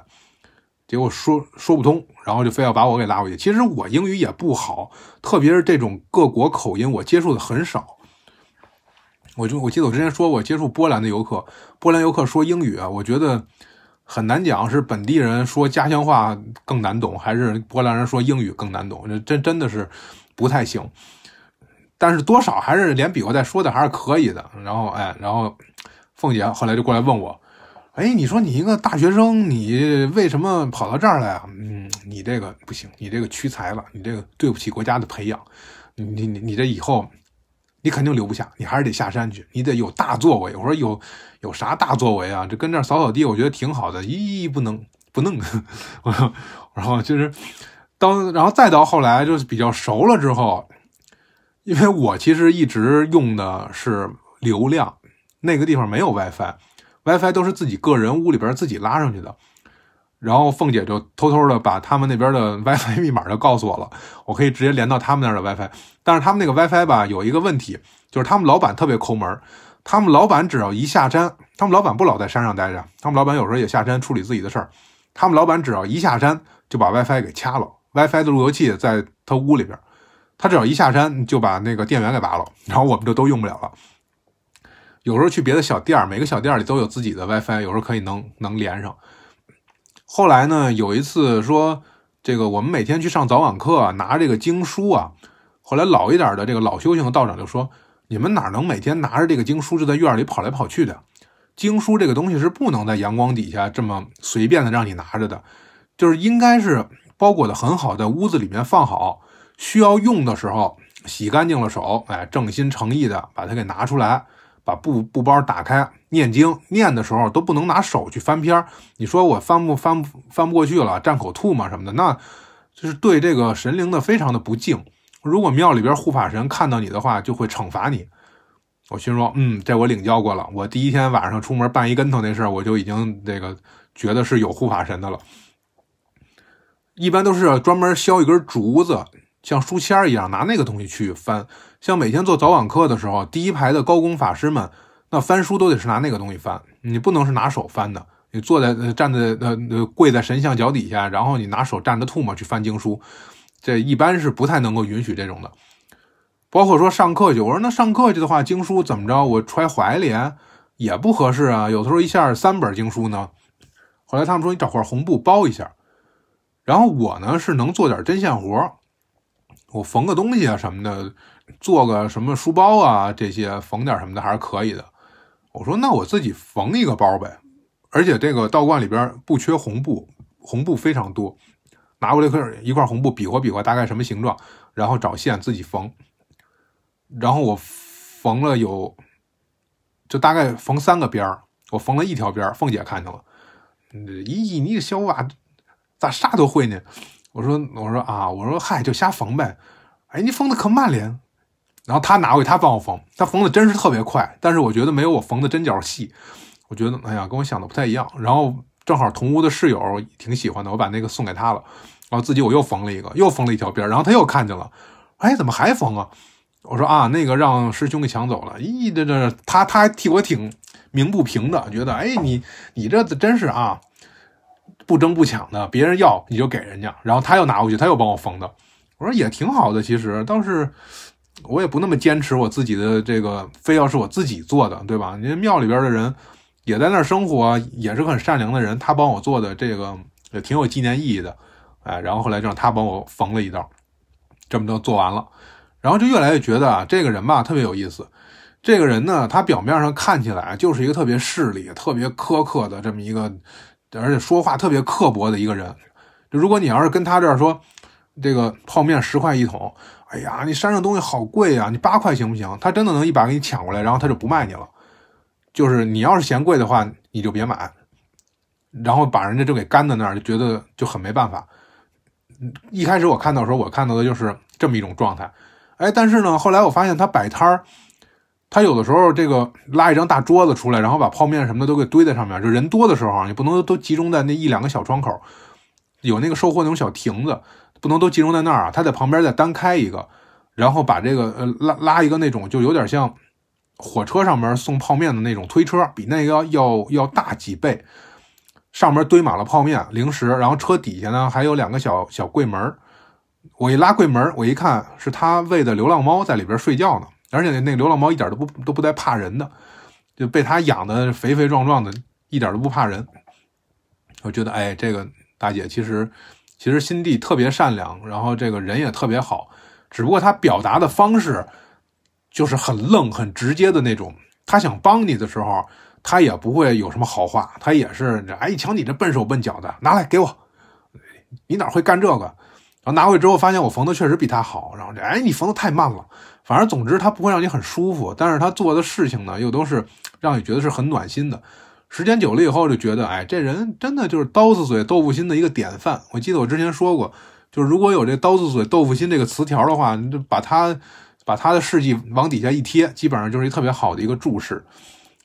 结果说说不通，然后就非要把我给拉回去。其实我英语也不好，特别是这种各国口音，我接触的很少。我就我记得我之前说过，接触波兰的游客，波兰游客说英语啊，我觉得很难讲是本地人说家乡话更难懂，还是波兰人说英语更难懂，这真真的是不太行。但是多少还是连比划带说的还是可以的。然后哎，然后凤姐后来就过来问我，哎，你说你一个大学生，你为什么跑到这儿来啊？嗯，你这个不行，你这个屈才了，你这个对不起国家的培养，你你你这以后。你肯定留不下，你还是得下山去，你得有大作为。我说有有啥大作为啊？这跟这儿扫扫地，我觉得挺好的。一，不能不弄。然后就是当，然后再到后来就是比较熟了之后，因为我其实一直用的是流量，那个地方没有 WiFi WiFi 都是自己个人屋里边自己拉上去的。然后凤姐就偷偷的把他们那边的 WiFi 密码就告诉我了，我可以直接连到他们那儿的 WiFi。但是他们那个 WiFi 吧有一个问题，就是他们老板特别抠门他们老板只要一下山，他们老板不老在山上待着，他们老板有时候也下山处理自己的事儿。他们老板只要一下山就把 WiFi 给掐了，WiFi 的路由器在他屋里边，他只要一下山就把那个电源给拔了，然后我们就都用不了了。有时候去别的小店每个小店里都有自己的 WiFi，有时候可以能能连上。后来呢，有一次说这个我们每天去上早晚课，拿这个经书啊。后来老一点的这个老修行的道长就说：“你们哪能每天拿着这个经书就在院里跑来跑去的？经书这个东西是不能在阳光底下这么随便的让你拿着的，就是应该是包裹的很好，在屋子里面放好，需要用的时候洗干净了手，哎，正心诚意的把它给拿出来。”把布布包打开，念经念的时候都不能拿手去翻篇你说我翻不翻翻不过去了，蘸口吐沫什么的，那就是对这个神灵的非常的不敬。如果庙里边护法神看到你的话，就会惩罚你。我心说，嗯，这我领教过了。我第一天晚上出门绊一跟头那事儿，我就已经这个觉得是有护法神的了。一般都是专门削一根竹子，像书签一样，拿那个东西去翻。像每天做早晚课的时候，第一排的高功法师们，那翻书都得是拿那个东西翻，你不能是拿手翻的。你坐在站在呃呃跪在神像脚底下，然后你拿手蘸着唾沫去翻经书，这一般是不太能够允许这种的。包括说上课去，我说那上课去的话，经书怎么着？我揣怀里也不合适啊。有的时候一下三本经书呢。后来他们说你找块红布包一下，然后我呢是能做点针线活，我缝个东西啊什么的。做个什么书包啊，这些缝点什么的还是可以的。我说那我自己缝一个包呗，而且这个道观里边不缺红布，红布非常多。拿过来一块一块红布，比划比划大概什么形状，然后找线自己缝。然后我缝了有，就大概缝三个边儿，我缝了一条边儿。凤姐看见了，咦，你这小娃咋啥都会呢？我说我说啊，我说嗨，就瞎缝呗。哎，你缝的可慢了。然后他拿回去，他帮我缝，他缝的真是特别快，但是我觉得没有我缝的针脚细。我觉得，哎呀，跟我想的不太一样。然后正好同屋的室友挺喜欢的，我把那个送给他了。然后自己我又缝了一个，又缝了一条边然后他又看见了，哎，怎么还缝啊？我说啊，那个让师兄给抢走了。咦，这这他他还替我挺鸣不平的，觉得哎，你你这真是啊，不争不抢的，别人要你就给人家。然后他又拿回去，他又帮我缝的。我说也挺好的，其实倒是。我也不那么坚持我自己的这个，非要是我自己做的，对吧？你庙里边的人也在那儿生活，也是很善良的人，他帮我做的这个也挺有纪念意义的，哎，然后后来就让他帮我缝了一道，这么都做完了，然后就越来越觉得啊，这个人吧特别有意思。这个人呢，他表面上看起来就是一个特别势利、特别苛刻的这么一个，而且说话特别刻薄的一个人。如果你要是跟他这儿说，这个泡面十块一桶。哎呀，你山上东西好贵呀，你八块行不行？他真的能一把给你抢过来，然后他就不卖你了。就是你要是嫌贵的话，你就别买，然后把人家就给干在那儿，就觉得就很没办法。一开始我看到的时候，我看到的就是这么一种状态。哎，但是呢，后来我发现他摆摊儿，他有的时候这个拉一张大桌子出来，然后把泡面什么的都给堆在上面。就人多的时候，你不能都集中在那一两个小窗口，有那个售货那种小亭子，不能都集中在那儿啊。他在旁边再单开一个，然后把这个呃拉拉一个那种就有点像火车上面送泡面的那种推车，比那个要要大几倍，上面堆满了泡面零食，然后车底下呢还有两个小小柜门。我一拉柜门，我一看是他喂的流浪猫在里边睡觉呢。而且那个流浪猫一点都不都不带怕人的，就被他养的肥肥壮壮的，一点都不怕人。我觉得，哎，这个大姐其实其实心地特别善良，然后这个人也特别好，只不过他表达的方式就是很愣、很直接的那种。他想帮你的时候，他也不会有什么好话，他也是，哎，瞧你这笨手笨脚的，拿来给我，你哪会干这个？然后拿回之后发现我缝的确实比他好，然后这，哎，你缝的太慢了。反正总之，他不会让你很舒服，但是他做的事情呢，又都是让你觉得是很暖心的。时间久了以后，就觉得，哎，这人真的就是刀子嘴豆腐心的一个典范。我记得我之前说过，就是如果有这刀子嘴豆腐心这个词条的话，你就把他把他的事迹往底下一贴，基本上就是一特别好的一个注释。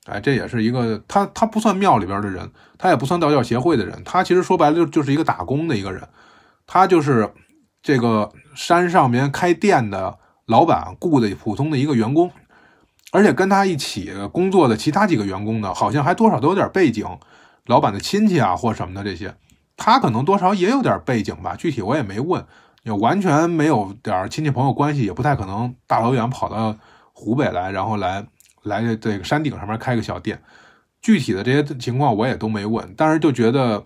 哎，这也是一个他他不算庙里边的人，他也不算道教协会的人，他其实说白了就就是一个打工的一个人，他就是这个山上面开店的。老板雇的普通的一个员工，而且跟他一起工作的其他几个员工呢，好像还多少都有点背景，老板的亲戚啊或什么的这些，他可能多少也有点背景吧，具体我也没问，也完全没有点亲戚朋友关系，也不太可能大老远跑到湖北来，然后来来这个山顶上面开个小店，具体的这些情况我也都没问，但是就觉得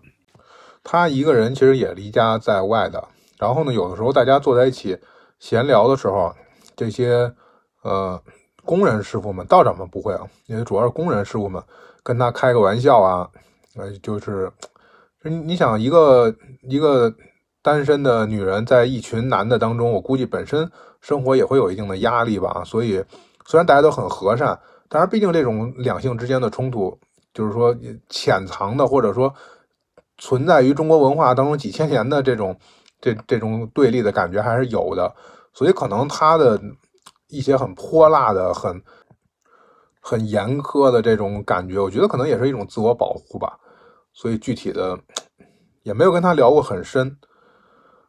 他一个人其实也离家在外的，然后呢，有的时候大家坐在一起闲聊的时候。这些呃工人师傅们、道长们不会啊，因为主要是工人师傅们跟他开个玩笑啊，呃，就是，你想一个一个单身的女人在一群男的当中，我估计本身生活也会有一定的压力吧。所以虽然大家都很和善，但是毕竟这种两性之间的冲突，就是说潜藏的或者说存在于中国文化当中几千年的这种这这种对立的感觉还是有的。所以可能他的一些很泼辣的、很很严苛的这种感觉，我觉得可能也是一种自我保护吧。所以具体的也没有跟他聊过很深。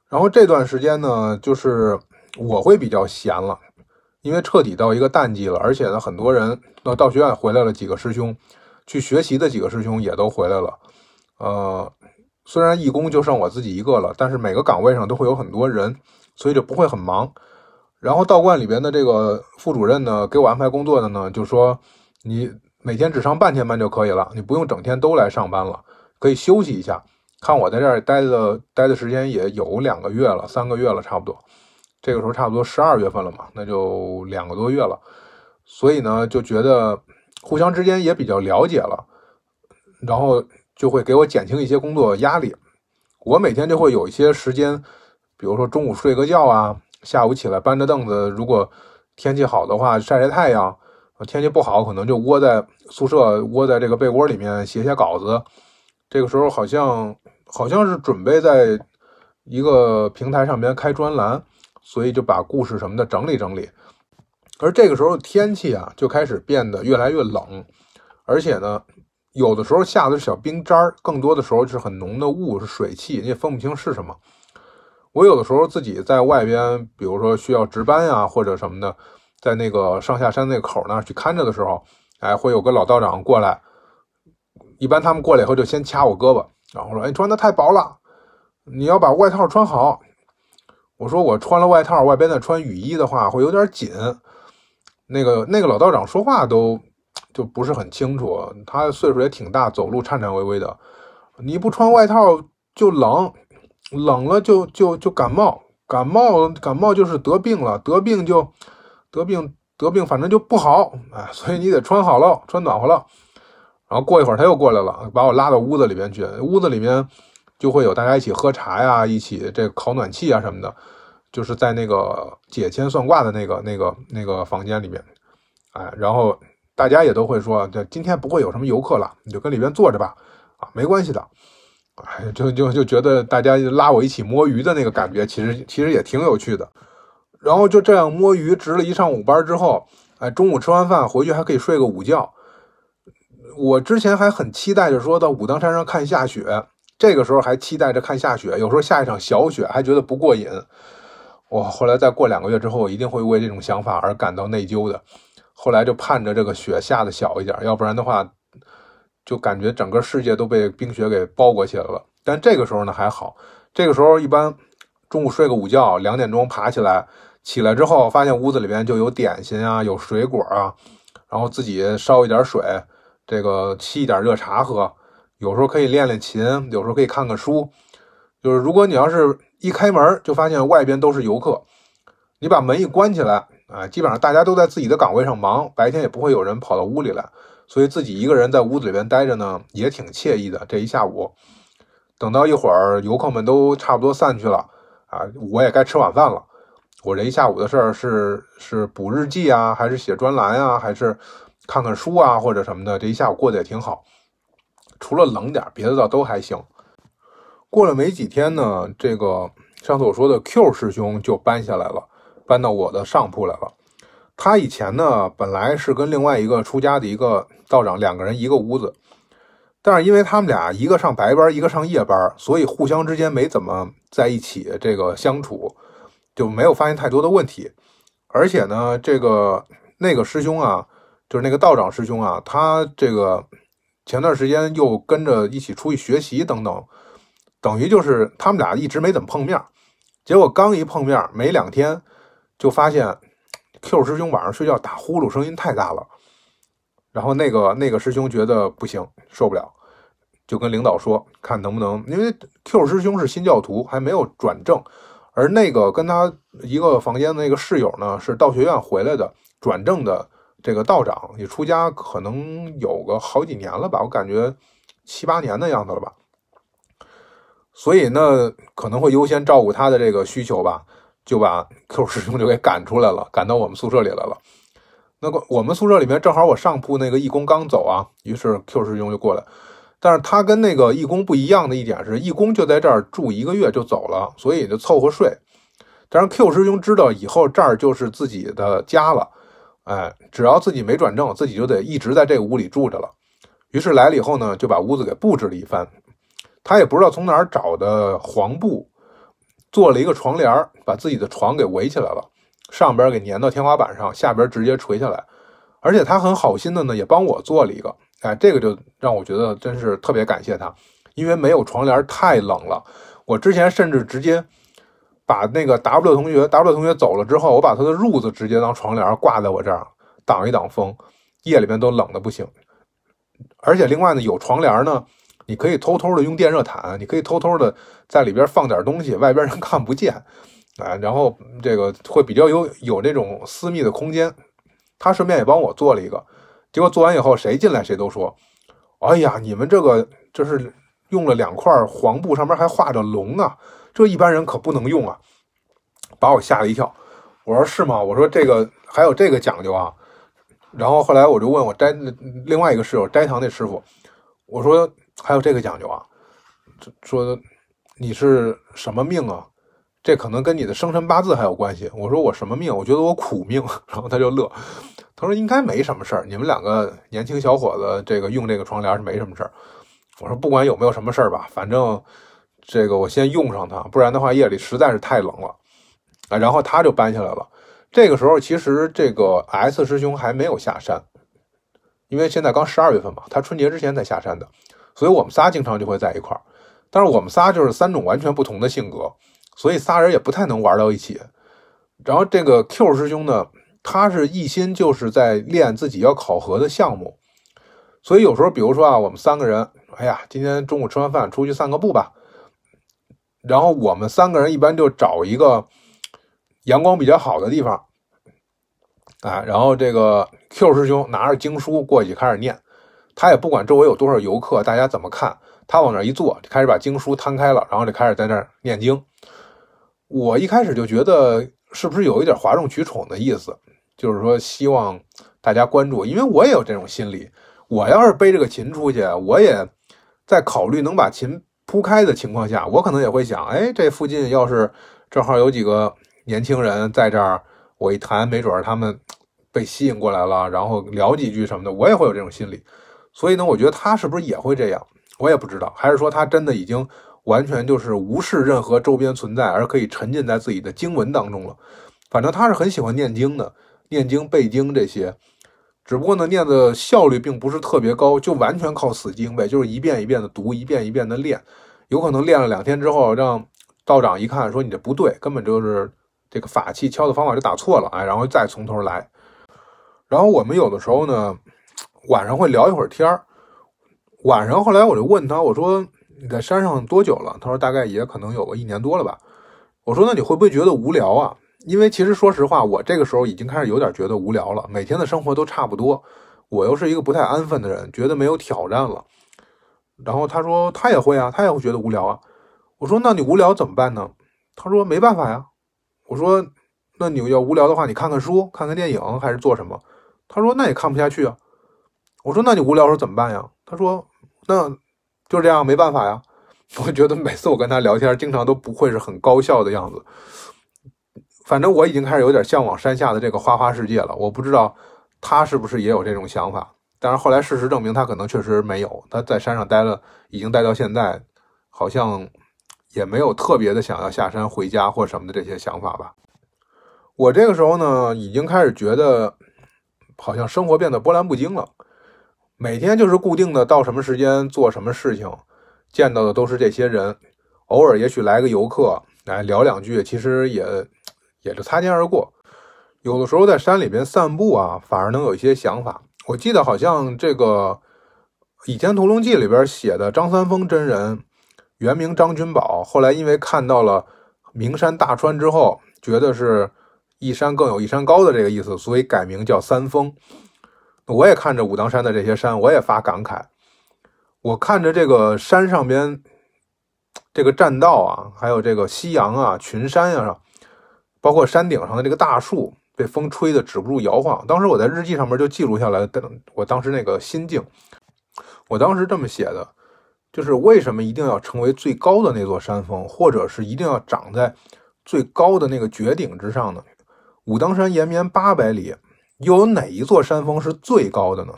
然后这段时间呢，就是我会比较闲了，因为彻底到一个淡季了，而且呢，很多人到到学院回来了，几个师兄去学习的几个师兄也都回来了。呃，虽然义工就剩我自己一个了，但是每个岗位上都会有很多人。所以就不会很忙，然后道观里边的这个副主任呢，给我安排工作的呢，就说你每天只上半天班就可以了，你不用整天都来上班了，可以休息一下。看我在这儿待的待的时间也有两个月了，三个月了差不多，这个时候差不多十二月份了嘛，那就两个多月了。所以呢，就觉得互相之间也比较了解了，然后就会给我减轻一些工作压力。我每天就会有一些时间。比如说中午睡个觉啊，下午起来搬着凳子，如果天气好的话晒晒太阳，天气不好可能就窝在宿舍窝在这个被窝里面写写稿子。这个时候好像好像是准备在一个平台上面开专栏，所以就把故事什么的整理整理。而这个时候天气啊就开始变得越来越冷，而且呢有的时候下的是小冰渣儿，更多的时候是很浓的雾，是水汽，你也分不清是什么。我有的时候自己在外边，比如说需要值班呀，或者什么的，在那个上下山那口那儿去看着的时候，哎，会有个老道长过来。一般他们过来以后就先掐我胳膊，然后说：“哎，穿的太薄了，你要把外套穿好。”我说：“我穿了外套，外边再穿雨衣的话会有点紧。”那个那个老道长说话都就不是很清楚，他岁数也挺大，走路颤颤巍巍的。你不穿外套就冷。冷了就就就感冒，感冒感冒就是得病了，得病就得病得病，反正就不好哎，所以你得穿好了，穿暖和了。然后过一会儿他又过来了，把我拉到屋子里边去，屋子里面就会有大家一起喝茶呀，一起这烤暖气啊什么的，就是在那个解签算卦的那个那个那个房间里面，哎，然后大家也都会说，这今天不会有什么游客了，你就跟里边坐着吧，啊，没关系的。哎，就就就觉得大家拉我一起摸鱼的那个感觉，其实其实也挺有趣的。然后就这样摸鱼，值了一上午班之后，哎，中午吃完饭回去还可以睡个午觉。我之前还很期待着说到武当山上看下雪，这个时候还期待着看下雪，有时候下一场小雪还觉得不过瘾。我后来再过两个月之后，我一定会为这种想法而感到内疚的。后来就盼着这个雪下的小一点，要不然的话，就感觉整个世界都被冰雪给包裹起来了。但这个时候呢还好，这个时候一般中午睡个午觉，两点钟爬起来，起来之后发现屋子里面就有点心啊，有水果啊，然后自己烧一点水，这个沏一点热茶喝，有时候可以练练琴，有时候可以看看书。就是如果你要是一开门就发现外边都是游客，你把门一关起来。啊，基本上大家都在自己的岗位上忙，白天也不会有人跑到屋里来，所以自己一个人在屋子里边待着呢，也挺惬意的。这一下午，等到一会儿游客们都差不多散去了，啊，我也该吃晚饭了。我这一下午的事儿是是补日记啊，还是写专栏啊，还是看看书啊，或者什么的。这一下午过得也挺好，除了冷点，别的倒都还行。过了没几天呢，这个上次我说的 Q 师兄就搬下来了。搬到我的上铺来了。他以前呢，本来是跟另外一个出家的一个道长两个人一个屋子，但是因为他们俩一个上白班，一个上夜班，所以互相之间没怎么在一起这个相处，就没有发现太多的问题。而且呢，这个那个师兄啊，就是那个道长师兄啊，他这个前段时间又跟着一起出去学习等等，等于就是他们俩一直没怎么碰面。结果刚一碰面没两天。就发现 Q 师兄晚上睡觉打呼噜声音太大了，然后那个那个师兄觉得不行，受不了，就跟领导说，看能不能，因为 Q 师兄是新教徒，还没有转正，而那个跟他一个房间的那个室友呢，是道学院回来的转正的这个道长，也出家可能有个好几年了吧，我感觉七八年的样子了吧，所以呢可能会优先照顾他的这个需求吧。就把 Q 师兄就给赶出来了，赶到我们宿舍里来了。那个我们宿舍里面正好我上铺那个义工刚走啊，于是 Q 师兄就过来。但是他跟那个义工不一样的一点是，义工就在这儿住一个月就走了，所以就凑合睡。但是 Q 师兄知道以后这儿就是自己的家了，哎，只要自己没转正，自己就得一直在这个屋里住着了。于是来了以后呢，就把屋子给布置了一番。他也不知道从哪儿找的黄布。做了一个床帘把自己的床给围起来了，上边给粘到天花板上，下边直接垂下来。而且他很好心的呢，也帮我做了一个。哎，这个就让我觉得真是特别感谢他，因为没有床帘太冷了。我之前甚至直接把那个 W 同学，W 同学走了之后，我把他的褥子直接当床帘挂在我这儿，挡一挡风，夜里面都冷的不行。而且另外呢，有床帘呢。你可以偷偷的用电热毯，你可以偷偷的在里边放点东西，外边人看不见，啊，然后这个会比较有有这种私密的空间。他顺便也帮我做了一个，结果做完以后，谁进来谁都说：“哎呀，你们这个这是用了两块黄布，上面还画着龙啊，这一般人可不能用啊！”把我吓了一跳。我说：“是吗？”我说：“这个还有这个讲究啊。”然后后来我就问我斋另外一个室友斋堂那师傅，我说。还有这个讲究啊，说你是什么命啊？这可能跟你的生辰八字还有关系。我说我什么命？我觉得我苦命。然后他就乐，他说应该没什么事儿。你们两个年轻小伙子，这个用这个窗帘是没什么事儿。我说不管有没有什么事儿吧，反正这个我先用上它，不然的话夜里实在是太冷了啊。然后他就搬下来了。这个时候其实这个 S 师兄还没有下山，因为现在刚十二月份嘛，他春节之前才下山的。所以我们仨经常就会在一块儿，但是我们仨就是三种完全不同的性格，所以仨人也不太能玩到一起。然后这个 Q 师兄呢，他是一心就是在练自己要考核的项目，所以有时候，比如说啊，我们三个人，哎呀，今天中午吃完饭出去散个步吧，然后我们三个人一般就找一个阳光比较好的地方，啊，然后这个 Q 师兄拿着经书过去开始念。他也不管周围有多少游客，大家怎么看，他往那一坐，就开始把经书摊开了，然后就开始在那儿念经。我一开始就觉得是不是有一点哗众取宠的意思，就是说希望大家关注，因为我也有这种心理。我要是背着个琴出去，我也在考虑能把琴铺开的情况下，我可能也会想，哎，这附近要是正好有几个年轻人在这儿，我一弹，没准他们被吸引过来了，然后聊几句什么的，我也会有这种心理。所以呢，我觉得他是不是也会这样，我也不知道。还是说他真的已经完全就是无视任何周边存在，而可以沉浸在自己的经文当中了。反正他是很喜欢念经的，念经背经这些。只不过呢，念的效率并不是特别高，就完全靠死记硬背，就是一遍一遍的读，一遍一遍的练。有可能练了两天之后，让道长一看，说你这不对，根本就是这个法器敲的方法就打错了，哎，然后再从头来。然后我们有的时候呢，晚上会聊一会儿天儿。晚上后来我就问他，我说你在山上多久了？他说大概也可能有个一年多了吧。我说那你会不会觉得无聊啊？因为其实说实话，我这个时候已经开始有点觉得无聊了。每天的生活都差不多，我又是一个不太安分的人，觉得没有挑战了。然后他说他也会啊，他也会觉得无聊啊。我说那你无聊怎么办呢？他说没办法呀。我说那你要无聊的话，你看看书，看看电影，还是做什么？他说那也看不下去啊。我说那你无聊时候怎么办呀？他说那就这样，没办法呀。我觉得每次我跟他聊天，经常都不会是很高效的样子。反正我已经开始有点向往山下的这个花花世界了。我不知道他是不是也有这种想法。但是后来事实证明，他可能确实没有。他在山上待了，已经待到现在，好像也没有特别的想要下山回家或什么的这些想法吧。我这个时候呢，已经开始觉得好像生活变得波澜不惊了。每天就是固定的到什么时间做什么事情，见到的都是这些人，偶尔也许来个游客来聊两句，其实也。也是擦肩而过，有的时候在山里边散步啊，反而能有一些想法。我记得好像这个《倚天屠龙记》里边写的张三丰真人，原名张君宝，后来因为看到了名山大川之后，觉得是一山更有一山高的这个意思，所以改名叫三丰。我也看着武当山的这些山，我也发感慨。我看着这个山上边这个栈道啊，还有这个夕阳啊、群山啊。包括山顶上的这个大树被风吹得止不住摇晃。当时我在日记上面就记录下来，我当时那个心境。我当时这么写的，就是为什么一定要成为最高的那座山峰，或者是一定要长在最高的那个绝顶之上呢？武当山延绵八百里，又有哪一座山峰是最高的呢？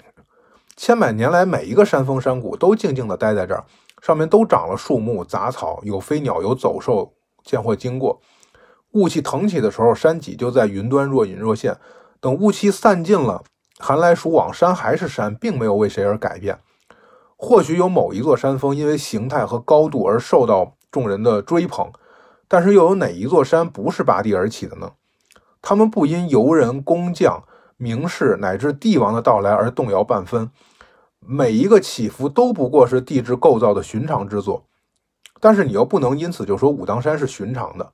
千百年来，每一个山峰山谷都静静地待在这儿，上面都长了树木杂草，有飞鸟，有走兽，见或经过。雾气腾起的时候，山脊就在云端若隐若现。等雾气散尽了，寒来暑往，山还是山，并没有为谁而改变。或许有某一座山峰因为形态和高度而受到众人的追捧，但是又有哪一座山不是拔地而起的呢？他们不因游人、工匠、名士乃至帝王的到来而动摇半分。每一个起伏都不过是地质构造的寻常之作。但是你又不能因此就说武当山是寻常的。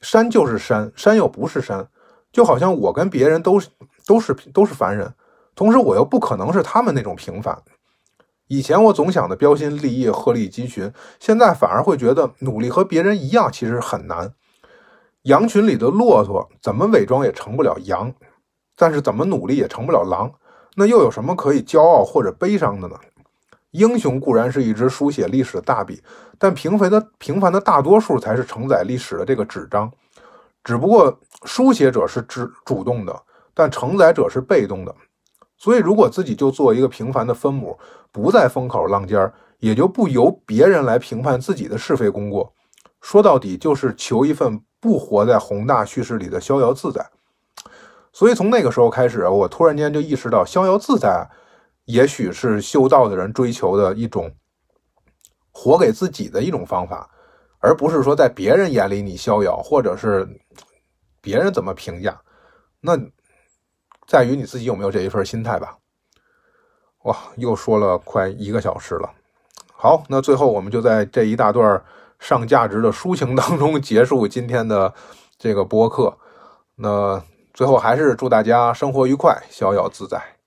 山就是山，山又不是山，就好像我跟别人都是都是都是凡人，同时我又不可能是他们那种平凡。以前我总想的标新立异、鹤立鸡群，现在反而会觉得努力和别人一样其实很难。羊群里的骆驼怎么伪装也成不了羊，但是怎么努力也成不了狼。那又有什么可以骄傲或者悲伤的呢？英雄固然是一支书写历史的大笔，但平凡的平凡的大多数才是承载历史的这个纸张。只不过书写者是主主动的，但承载者是被动的。所以，如果自己就做一个平凡的分母，不在风口浪尖儿，也就不由别人来评判自己的是非功过。说到底，就是求一份不活在宏大叙事里的逍遥自在。所以，从那个时候开始，我突然间就意识到，逍遥自在。也许是修道的人追求的一种活给自己的一种方法，而不是说在别人眼里你逍遥，或者是别人怎么评价，那在于你自己有没有这一份心态吧。哇，又说了快一个小时了。好，那最后我们就在这一大段上价值的抒情当中结束今天的这个播客。那最后还是祝大家生活愉快，逍遥自在。